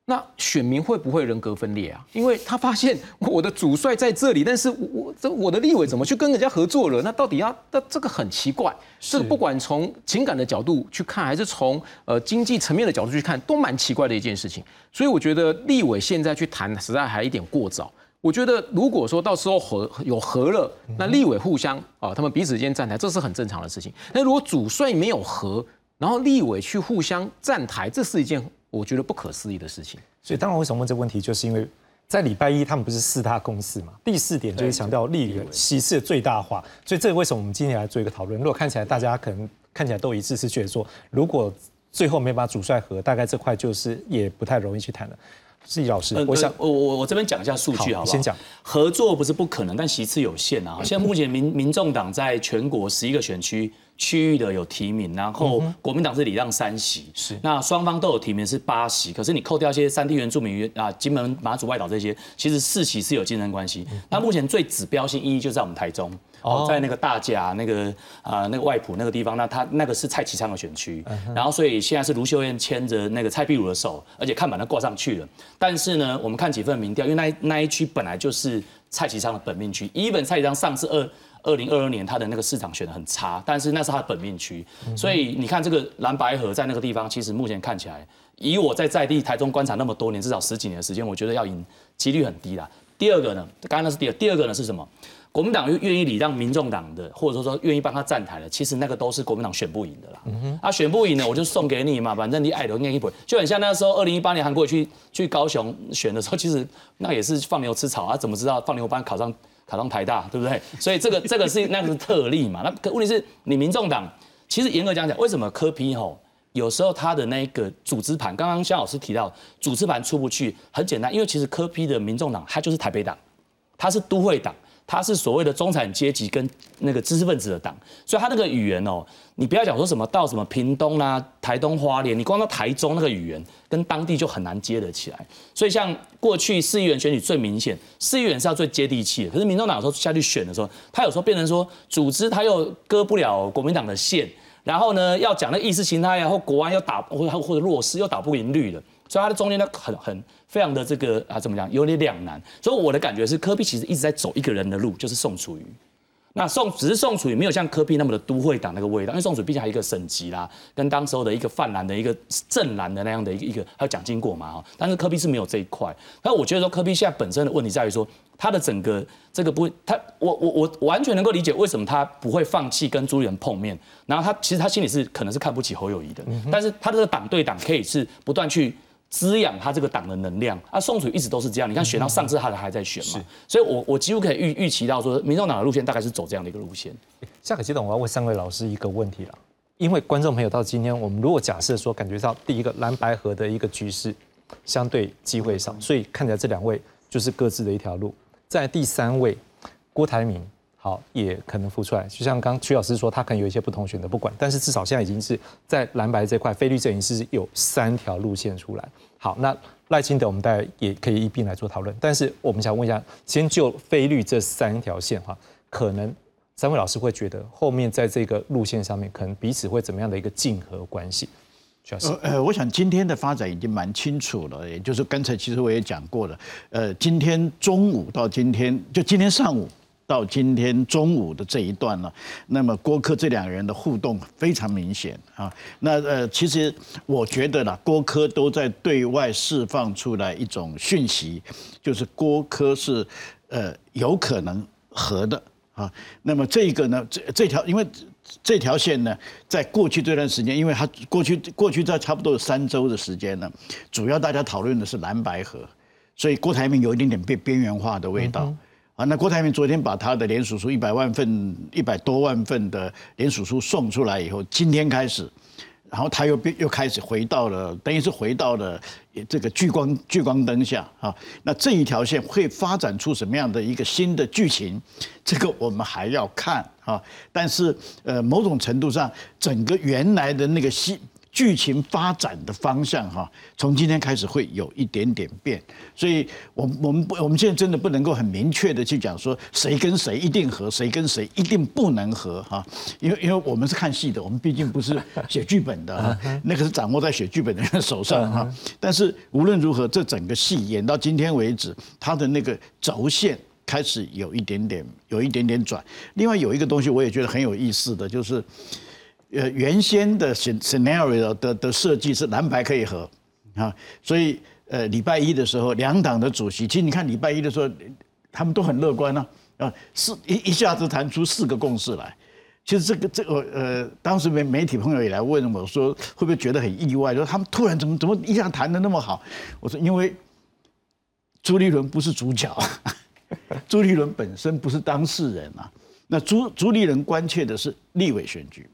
那选民会不会人格分裂啊？因为他发现我的主帅在这里，但是我这我的立委怎么去跟人家合作了？那到底要那这个很奇怪。这个不管从情感的角度去看，还是从呃经济层面的角度去看，都蛮奇怪的一件事情。所以我觉得立委现在去谈，实在还一点过早。我觉得如果说到时候和有和了，那立委互相啊，他们彼此之间站台，这是很正常的事情。那如果主帅没有和，然后立委去互相站台，这是一件。我觉得不可思议的事情，所以当然为什么问这个问题，就是因为在礼拜一他们不是四大公司嘛？第四点就是强调利润席次的最大化，所以这个为什么我们今天来做一个讨论？如果看起来大家可能看起来都一致是觉得说，如果最后没把主帅和，大概这块就是也不太容易去谈了。是易老师，我想我我我这边讲一下数据好不好？先讲合作不是不可能，但席次有限啊。现在目前民民众党在全国十一个选区。区域的有提名，然后国民党是礼让三席，是那双方都有提名是八席，可是你扣掉一些三地原住民啊，金门、马祖、外岛这些，其实四席是有竞争关系。那目前最指标性意义就在我们台中，哦，在那个大甲那个啊那个外埔那个地方，那他那个是蔡其昌的选区，然后所以现在是卢秀燕牵着那个蔡壁如的手，而且看板都挂上去了。但是呢，我们看几份民调，因为那那一区本来就是蔡其昌的本命区，一本蔡其昌上次二。二零二二年他的那个市场选的很差，但是那是他的本命区，所以你看这个蓝白河在那个地方，其实目前看起来，以我在在地台中观察那么多年，至少十几年的时间，我觉得要赢几率很低啦。第二个呢，刚刚那是第二，第二个呢是什么？国民党愿意礼让民众党的，或者说说愿意帮他站台的，其实那个都是国民党选不赢的啦。啊，选不赢呢，我就送给你嘛，反正你爱留念一本，就很像那时候二零一八年韩国去去高雄选的时候，其实那也是放牛吃草啊，怎么知道放牛班考上？考上台大，对不对？所以这个这个是那个是特例嘛？那可问题是你民众党，其实严格讲讲，为什么科批吼有时候他的那个组织盘，刚刚肖老师提到组织盘出不去，很简单，因为其实科批的民众党，他就是台北党，他是都会党。他是所谓的中产阶级跟那个知识分子的党，所以他那个语言哦，你不要讲说什么到什么屏东啦、台东花莲，你光到台中那个语言跟当地就很难接得起来。所以像过去市议员选举最明显，市议员是要最接地气的，可是民众党有时候下去选的时候，他有时候变成说组织他又割不了国民党的线，然后呢要讲那意识形态，然后国安又打或或者弱势又打不赢绿的，所以他的中间呢很很。非常的这个啊，怎么讲，有点两难。所以我的感觉是，科比其实一直在走一个人的路，就是宋楚瑜。那宋只是宋楚瑜没有像科比那么的都会党那个味道，因为宋楚瑜毕竟还有一个省级啦，跟当时候的一个泛蓝的一个正蓝的那样的一个一个，还有蒋经国嘛哈，但是科比是没有这一块。那我觉得说科比现在本身的问题在于说，他的整个这个不，他我我我完全能够理解为什么他不会放弃跟朱立伦碰面，然后他其实他心里是可能是看不起侯友谊的，但是他这个党对党可以是不断去。滋养他这个党的能量啊，宋楚瑜一直都是这样。你看选到上次他的还在选嘛，所以我我几乎可以预预期到说，民众党的路线大概是走这样的一个路线。下个阶段我要问三位老师一个问题了，因为观众朋友到今天，我们如果假设说感觉到第一个蓝白河的一个局势相对机会少，所以看起来这两位就是各自的一条路。在第三位郭台铭。好，也可能浮出来。就像刚曲老师说，他可能有一些不同选择，不管。但是至少现在已经是在蓝白这块，菲律阵营是有三条路线出来。好，那赖清德我们大家也可以一并来做讨论。但是我们想问一下，先就菲律这三条线哈，可能三位老师会觉得后面在这个路线上面，可能彼此会怎么样的一个竞合关系？曲老师，呃，我想今天的发展已经蛮清楚了，也就是刚才其实我也讲过了，呃，今天中午到今天，就今天上午。到今天中午的这一段了，那么郭科这两个人的互动非常明显啊。那呃，其实我觉得啦，郭科都在对外释放出来一种讯息，就是郭科是呃有可能和的啊。那么这个呢，这这条因为这条线呢，在过去这段时间，因为他过去过去在差不多有三周的时间呢，主要大家讨论的是蓝白河，所以郭台铭有一点点被边缘化的味道。啊，那郭台铭昨天把他的联署书一百万份、一百多万份的联署书送出来以后，今天开始，然后他又变又开始回到了，等于是回到了这个聚光聚光灯下啊。那这一条线会发展出什么样的一个新的剧情？这个我们还要看啊。但是呃，某种程度上，整个原来的那个戏。剧情发展的方向哈，从今天开始会有一点点变，所以，我我们不，我们现在真的不能够很明确的去讲说谁跟谁一定合，谁跟谁一定不能合哈，因为因为我们是看戏的，我们毕竟不是写剧本的，[laughs] 那个是掌握在写剧本的人手上哈。但是无论如何，这整个戏演到今天为止，它的那个轴线开始有一点点有一点点转。另外有一个东西我也觉得很有意思的就是。呃，原先的 scenario 的的设计是蓝白可以合啊，所以呃，礼拜一的时候，两党的主席，其实你看礼拜一的时候，他们都很乐观呢啊，四一一下子谈出四个共识来。其实这个这个呃，当时媒媒体朋友也来问我说，会不会觉得很意外？说他们突然怎么怎么一下谈的那么好？我说因为朱立伦不是主角，朱立伦本身不是当事人啊。那朱朱立伦关切的是立委选举。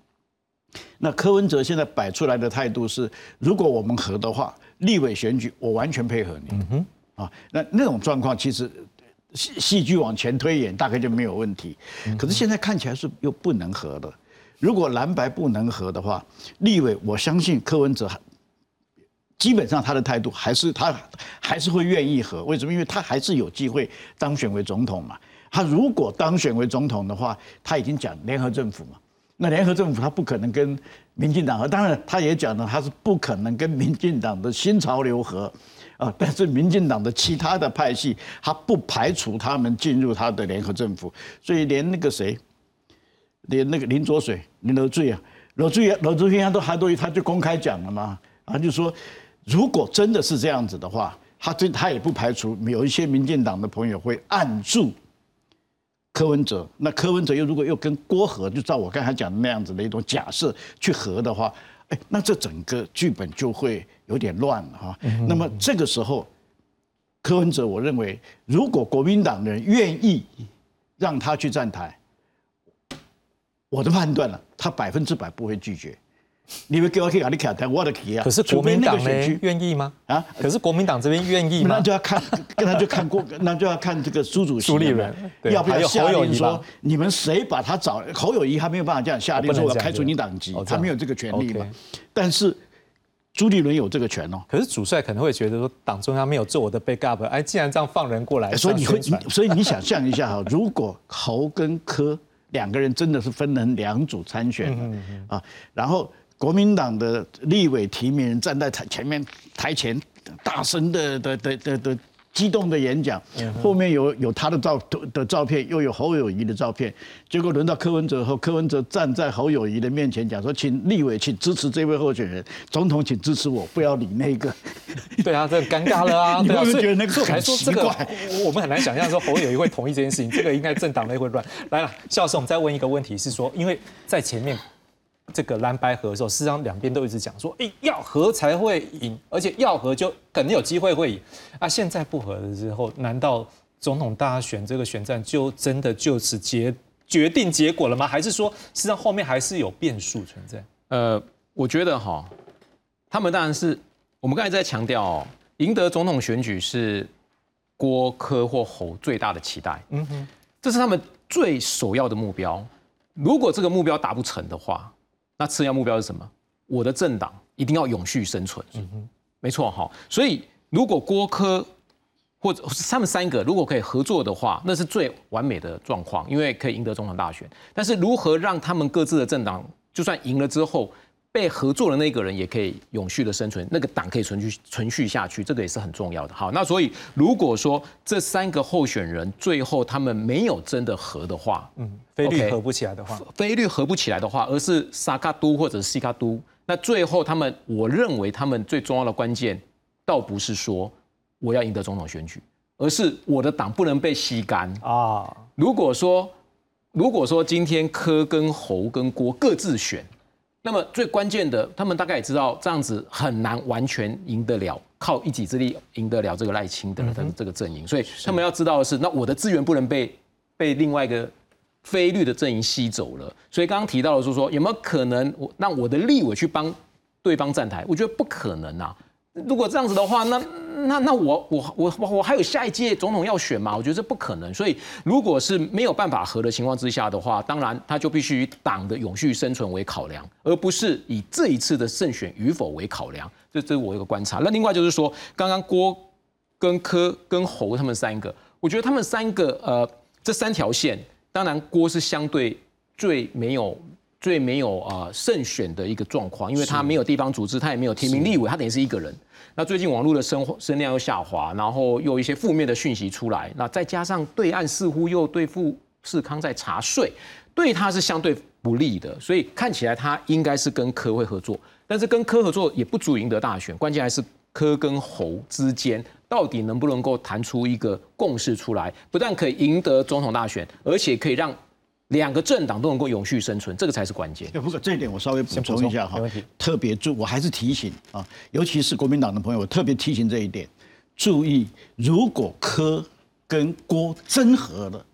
那柯文哲现在摆出来的态度是，如果我们和的话，立委选举我完全配合你。嗯哼，啊，那那种状况其实戏戏剧往前推演大概就没有问题。可是现在看起来是又不能和的。如果蓝白不能和的话，立委我相信柯文哲基本上他的态度还是他还是会愿意和。为什么？因为他还是有机会当选为总统嘛。他如果当选为总统的话，他已经讲联合政府嘛。那联合政府他不可能跟民进党合，当然他也讲了，他是不可能跟民进党的新潮流合，啊，但是民进党的其他的派系，他不排除他们进入他的联合政府，所以连那个谁，连那个林卓水、林德罪啊，罗罪啊，罗罪他都还都他就公开讲了嘛，啊，就说如果真的是这样子的话，他这他也不排除有一些民进党的朋友会按住。柯文哲，那柯文哲又如果又跟郭和，就照我刚才讲的那样子的一种假设去合的话，哎，那这整个剧本就会有点乱了哈。那么这个时候，柯文哲，我认为如果国民党人愿意让他去站台，我的判断了，他百分之百不会拒绝。你们给我去哪里卡台？我的题啊！可是国民党呢？愿意吗？啊？可是国民党这边愿意吗？那就要看，跟他就看过，那就要看这个苏主席苏立伦要不要下令说，你们谁把他找？侯友谊他没有办法这样下令说我开除你党籍，他没有这个权利嘛。但是朱立伦有这个权哦。可是主帅可能会觉得说，党中央没有做我的 backup，哎，既然这样放人过来，所以你会，所以你想象一下哈，[laughs] 如果侯跟柯两个人真的是分成两组参选啊，然后。国民党的立委提名人站在台前面台前，大声的的的的的激动的演讲，后面有有他的照的照片，又有侯友谊的照片，结果轮到柯文哲后，柯文哲站在侯友谊的面前讲说：“请立委请支持这位候选人，总统请支持我，不要理那个。[laughs] ”对啊，这尴尬了啊！你 [laughs] 对啊，觉得那个很奇怪？我我们很难想象说侯友谊会同意这件事情，这个应该政党内会乱。来了，肖老师，我们再问一个问题是说，因为在前面这个蓝白合的时候，事实上两边都一直讲说，哎，要和才会赢，而且要和就肯定有机会会赢。啊，现在不和的时候，难道总统大选这个选战就真的就此结决定结果了吗？还是说，实际上后面还是有变数存在？呃，我觉得哈，他们当然是我们刚才在强调哦，赢得总统选举是郭科或侯最大的期待，嗯哼，这是他们最首要的目标。如果这个目标达不成的话，那次要目标是什么？我的政党一定要永续生存。嗯哼，没错哈。所以如果郭科或者他们三个如果可以合作的话，那是最完美的状况，因为可以赢得总统大选。但是如何让他们各自的政党，就算赢了之后，被合作的那个人也可以永续的生存，那个党可以存续存续下去，这个也是很重要的。好，那所以如果说这三个候选人最后他们没有真的合的话，嗯，菲律合不起来的话，菲律合不起来的话，而是萨卡都或者是西卡都，那最后他们，我认为他们最重要的关键，倒不是说我要赢得总统选举，而是我的党不能被吸干啊。如果说，如果说今天柯跟侯跟郭各自选，那么最关键的，他们大概也知道这样子很难完全赢得了，靠一己之力赢得了这个赖清德的这个阵营，所以他们要知道的是，那我的资源不能被被另外一个非绿的阵营吸走了。所以刚刚提到的是说，有没有可能我让我的立委去帮对方站台？我觉得不可能啊。如果这样子的话，那那那我我我我还有下一届总统要选嘛？我觉得这不可能。所以如果是没有办法和的情况之下的话，当然他就必须以党的永续生存为考量，而不是以这一次的胜选与否为考量。这这是我一个观察。那另外就是说，刚刚郭跟柯跟侯他们三个，我觉得他们三个呃这三条线，当然郭是相对最没有。最没有啊、呃胜选的一个状况，因为他没有地方组织，他也没有提名立委，他等于是一个人。那最近网络的声声量又下滑，然后又有一些负面的讯息出来，那再加上对岸似乎又对富士康在查税，对他是相对不利的，所以看起来他应该是跟科会合作，但是跟科合作也不足以赢得大选，关键还是科跟侯之间到底能不能够谈出一个共识出来，不但可以赢得总统大选，而且可以让两个政党都能够永续生存，这个才是关键。不过这一点我稍微补充一下哈特别注，我还是提醒啊，尤其是国民党的朋友，我特别提醒这一点，注意，如果柯跟郭真合了，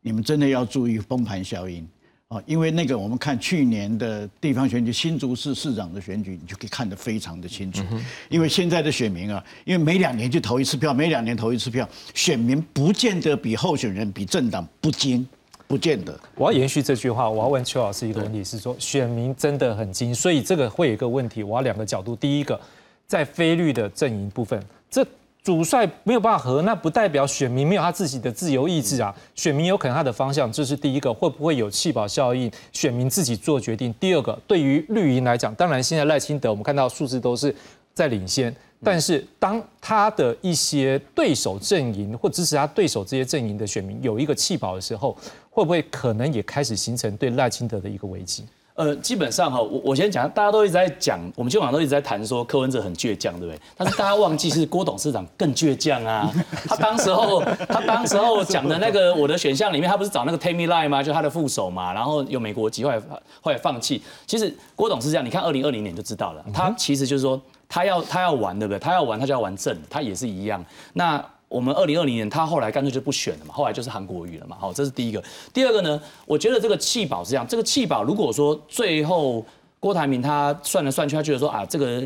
你们真的要注意崩盘效应啊，因为那个我们看去年的地方选举，新竹市市长的选举，你就可以看得非常的清楚。因为现在的选民啊，因为每两年就投一次票，每两年投一次票，选民不见得比候选人、比政党不精，不见得。我要延续这句话，我要问邱老师一个问题，是说选民真的很精，所以这个会有一个问题，我要两个角度。第一个，在非绿的阵营部分，这主帅没有办法和，那不代表选民没有他自己的自由意志啊。选民有可能他的方向，这是第一个，会不会有弃保效应？选民自己做决定。第二个，对于绿营来讲，当然现在赖清德，我们看到数字都是在领先。但是，当他的一些对手阵营或支持他对手这些阵营的选民有一个弃保的时候，会不会可能也开始形成对赖清德的一个危机？呃，基本上哈，我我先讲，大家都一直在讲，我们今晚都一直在谈说柯文哲很倔强，对不对？但是大家忘记是郭董事长更倔强啊！他当时候 [laughs] 他当时候讲的那个我的选项里面，他不是找那个 Tammy Line 吗？就他的副手嘛，然后有美国籍，后来后来放弃。其实郭董是这样，你看二零二零年就知道了，他其实就是说他要他要玩，对不对？他要玩，他就要玩正，他也是一样。那我们二零二零年他后来干脆就不选了嘛，后来就是韩国瑜了嘛。好，这是第一个。第二个呢，我觉得这个弃保是这样，这个弃保如果说最后郭台铭他算了算去，他觉得说啊，这个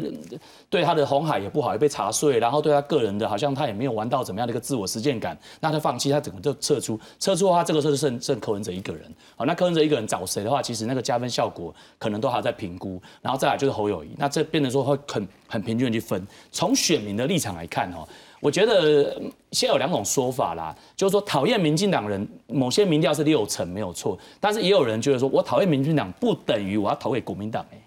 对他的红海也不好，也被查税，然后对他个人的好像他也没有玩到怎么样的一个自我实践感，那他放弃，他整个就撤出，撤出的话，这个时候就剩剩柯文哲一个人。好，那柯文哲一个人找谁的话，其实那个加分效果可能都还在评估，然后再来就是侯友谊，那这变成说会很很平均的去分。从选民的立场来看哦。我觉得先有两种说法啦，就是说讨厌民进党人，某些民调是六成没有错，但是也有人觉得说我讨厌民进党不等于我要投给国民党哎、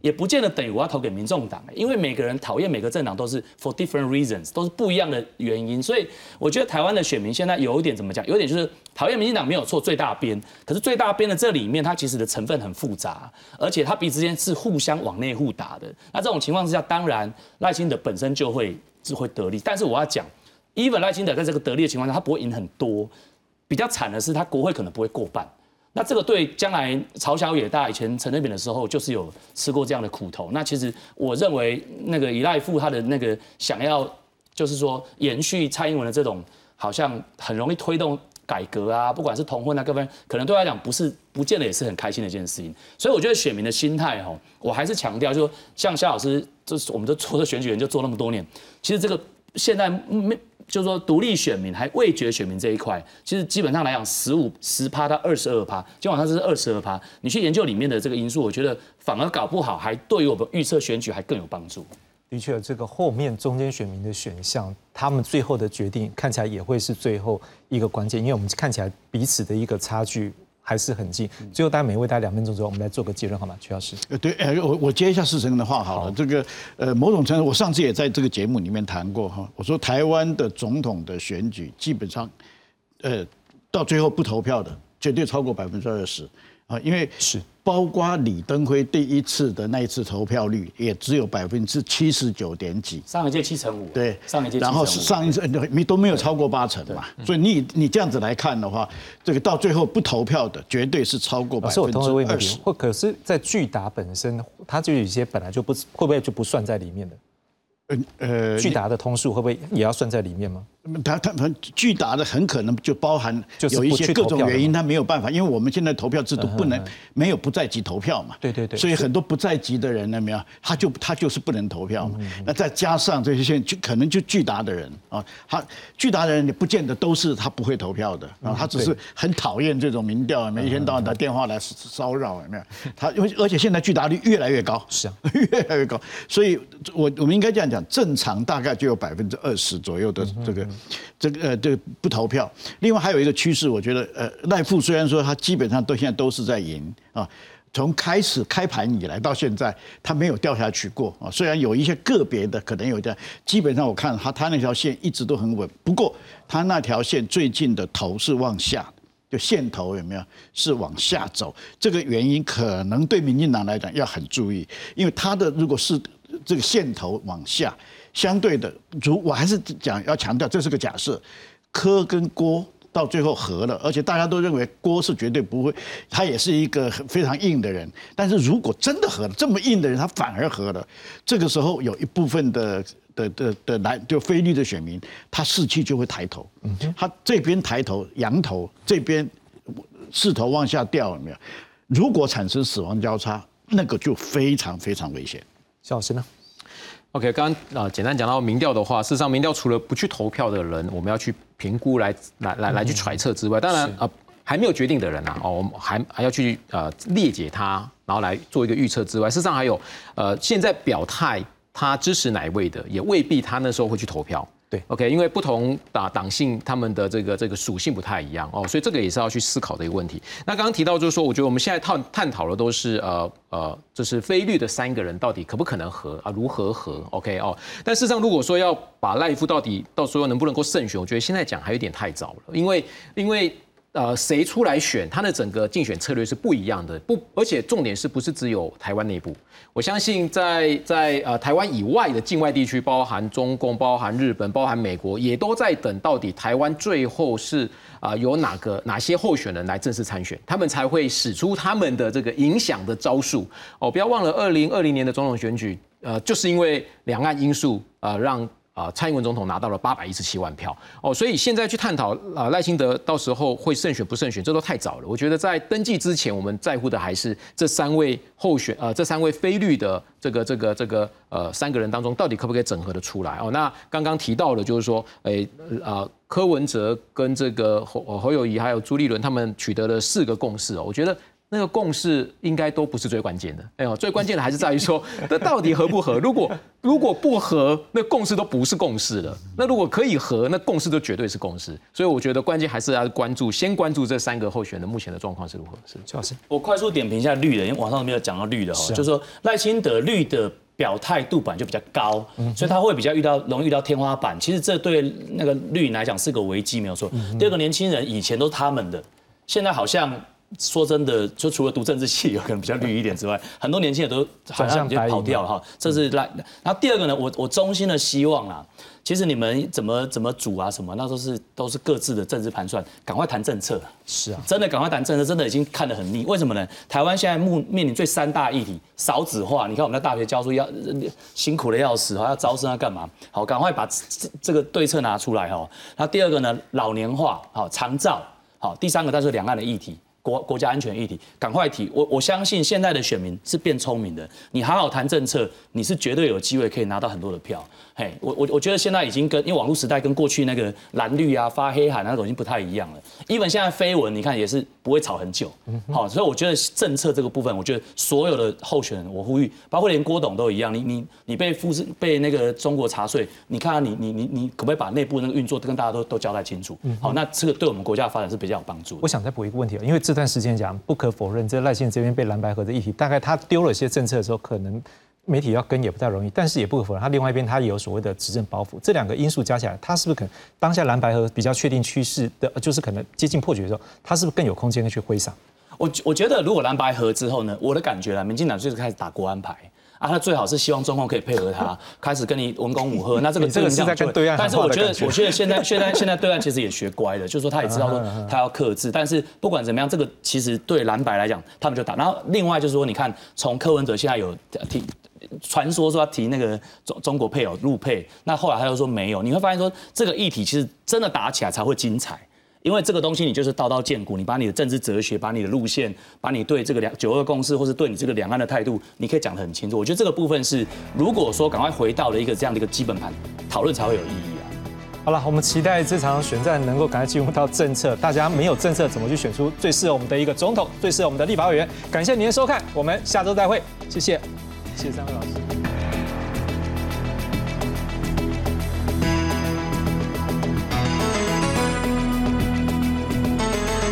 也不见得等于我要投给民众党，因为每个人讨厌每个政党都是 for different reasons，都是不一样的原因。所以我觉得台湾的选民现在有一点怎么讲？有点就是讨厌民进党没有错，最大边。可是最大边的这里面，它其实的成分很复杂，而且它彼此之间是互相往内互打的。那这种情况之下，当然赖清德本身就会是会得利。但是我要讲伊万赖清德在这个得利的情况下，他不会赢很多。比较惨的是，他国会可能不会过半。那这个对将来朝小野大以前陈水扁的时候，就是有吃过这样的苦头。那其实我认为，那个以赖富他的那个想要，就是说延续蔡英文的这种，好像很容易推动改革啊，不管是同婚啊各方面，可能对他来讲不是不见得也是很开心的一件事情。所以我觉得选民的心态哈，我还是强调，就说像夏老师，就是我们都做的选举人就做那么多年，其实这个现在没。就是说，独立选民还未决选民这一块，其实基本上来讲，十五十趴到二十二趴，今晚上是二十二趴。你去研究里面的这个因素，我觉得反而搞不好，还对于我们预测选举还更有帮助。的确，这个后面中间选民的选项，他们最后的决定看起来也会是最后一个关键，因为我们看起来彼此的一个差距。还是很近。最后，大家每位大家两分钟左右，我们来做个结论，好吗？曲老师。呃，对，呃，我我接一下世成的话好了。这个，呃，某种程度，我上次也在这个节目里面谈过哈。我说台湾的总统的选举，基本上，呃，到最后不投票的，绝对超过百分之二十啊，因为是。包括李登辉第一次的那一次投票率也只有百分之七十九点几，上一届七成五，对，上一届，然后是上一次没都没有超过八成嘛，所以你你这样子来看的话，这个到最后不投票的绝对是超过百分之二十。或可是，在巨达本身，它就有一些本来就不会不会就不算在里面的。呃呃，巨达的通数会不会也要算在里面吗？他他他巨大的很可能就包含有一些各种原因，他没有办法，因为我们现在投票制度不能没有不在籍投票嘛。对对对。所以很多不在籍的人呢，没有，他就他就是不能投票嘛。那再加上这些现就可能就巨大的人啊，他巨大的人你不见得都是他不会投票的啊，他只是很讨厌这种民调，每天到晚打电话来骚扰，有没有？他因为而且现在巨大率越来越高，是啊，[laughs] 越来越高，所以我我们应该这样讲。正常大概就有百分之二十左右的这个这个呃这个不投票。另外还有一个趋势，我觉得呃赖富虽然说他基本上都现在都是在赢啊，从开始开盘以来到现在他没有掉下去过啊。虽然有一些个别的可能有点，基本上我看他他那条线一直都很稳。不过他那条线最近的头是往下，就线头有没有是往下走？这个原因可能对民进党来讲要很注意，因为他的如果是。这个线头往下，相对的，如我还是讲要强调，这是个假设，柯跟郭到最后合了，而且大家都认为郭是绝对不会，他也是一个非常硬的人。但是如果真的合了，这么硬的人他反而合了，这个时候有一部分的的的的蓝就非绿的选民，他士气就会抬头，他这边抬头扬头，这边势头往下掉，有没有？如果产生死亡交叉，那个就非常非常危险。肖老师呢？OK，刚刚啊，简单讲到民调的话，事实上民调除了不去投票的人，我们要去评估来来来来去揣测之外，当然啊，还没有决定的人啊，哦，我们还还要去呃列解他，然后来做一个预测之外，事实上还有呃现在表态他支持哪一位的，也未必他那时候会去投票。对，OK，因为不同党党性，他们的这个这个属性不太一样哦，所以这个也是要去思考的一个问题。那刚刚提到就是说，我觉得我们现在探探讨的都是呃呃，就是非律的三个人到底可不可能和啊，如何和 OK 哦。但事实上，如果说要把赖夫到底到时候能不能够胜选，我觉得现在讲还有点太早了，因为因为。呃，谁出来选，他的整个竞选策略是不一样的，不，而且重点是不是只有台湾内部？我相信在在呃台湾以外的境外地区，包含中共、包含日本、包含美国，也都在等到底台湾最后是啊有哪个哪些候选人来正式参选，他们才会使出他们的这个影响的招数。哦，不要忘了二零二零年的总统选举，呃，就是因为两岸因素啊让。啊，蔡英文总统拿到了八百一十七万票哦，所以现在去探讨啊赖清德到时候会胜选不胜选，这都太早了。我觉得在登记之前，我们在乎的还是这三位候选呃这三位非绿的这个这个这个呃三个人当中，到底可不可以整合的出来哦？那刚刚提到的，就是说，诶啊柯文哲跟这个侯侯友谊还有朱立伦他们取得了四个共识哦，我觉得那个共识应该都不是最关键的。哎呦，最关键的还是在于说，那到底合不合？如果如果不合，那共识都不是共识了。那如果可以合，那共识都绝对是共识。所以我觉得关键还是要关注，先关注这三个候选人目前的状况是如何。是，邱老师，我快速点评一下绿的，因为网上没有讲到绿的哈，就是说赖清德绿的。表态度本来就比较高，所以他会比较遇到容易遇到天花板。其实这对那个绿营来讲是个危机，没有错。第二个，年轻人以前都是他们的，现在好像说真的，就除了读政治系有可能比较绿一点之外，很多年轻人都好像已经跑掉了哈。这是赖。然后第二个呢，我我衷心的希望啊。其实你们怎么怎么组啊什么，那都是都是各自的政治盘算，赶快谈政策。是啊，真的赶快谈政策，真的已经看得很腻。为什么呢？台湾现在目面临最三大议题，少子化。你看我们在大学教书要辛苦的要死，还要招生要干嘛？好，赶快把这这个对策拿出来哈。那第二个呢，老年化，好，长照，好，第三个，但是两岸的议题。国国家安全议题，赶快提！我我相信现在的选民是变聪明的，你好好谈政策，你是绝对有机会可以拿到很多的票。嘿，我我我觉得现在已经跟因为网络时代跟过去那个蓝绿啊发黑函那种已经不太一样了。even 现在绯闻，你看也是不会吵很久。好，所以我觉得政策这个部分，我觉得所有的候选人，我呼吁，包括连郭董都一样，你你你被复制被那个中国查税，你看你你你你可不可以把内部那个运作跟大家都都交代清楚？好，那这个对我们国家的发展是比较有帮助。我想再补一个问题，因为这段时间讲不可否认，这赖幸这边被蓝白河的议题，大概他丢了一些政策的时候，可能。媒体要跟也不太容易，但是也不可否认，他另外一边他也有所谓的执政包袱，这两个因素加起来，他是不是可能当下蓝白河比较确定趋势的，就是可能接近破局的时候，他是不是更有空间去挥洒？我我觉得如果蓝白合之后呢，我的感觉啦，民进党就是开始打国安牌啊，他最好是希望中共可以配合他，开始跟你文攻武赫，那这个这个是在跟对岸，但是我觉得我觉得现在现在现在对岸其实也学乖了，就是说他也知道说他要克制，但是不管怎么样，这个其实对蓝白来讲，他们就打。然后另外就是说，你看从柯文哲现在有提。传说说要提那个中中国配偶入配，那后来他又说没有。你会发现说这个议题其实真的打起来才会精彩，因为这个东西你就是刀刀见骨，你把你的政治哲学、把你的路线、把你对这个两九二共识，或是对你这个两岸的态度，你可以讲得很清楚。我觉得这个部分是，如果说赶快回到了一个这样的一个基本盘讨论，才会有意义啊。好了，我们期待这场选战能够赶快进入到政策，大家没有政策怎么去选出最适合我们的一个总统，最适合我们的立法委员？感谢您的收看，我们下周再会，谢谢，谢谢三位老师。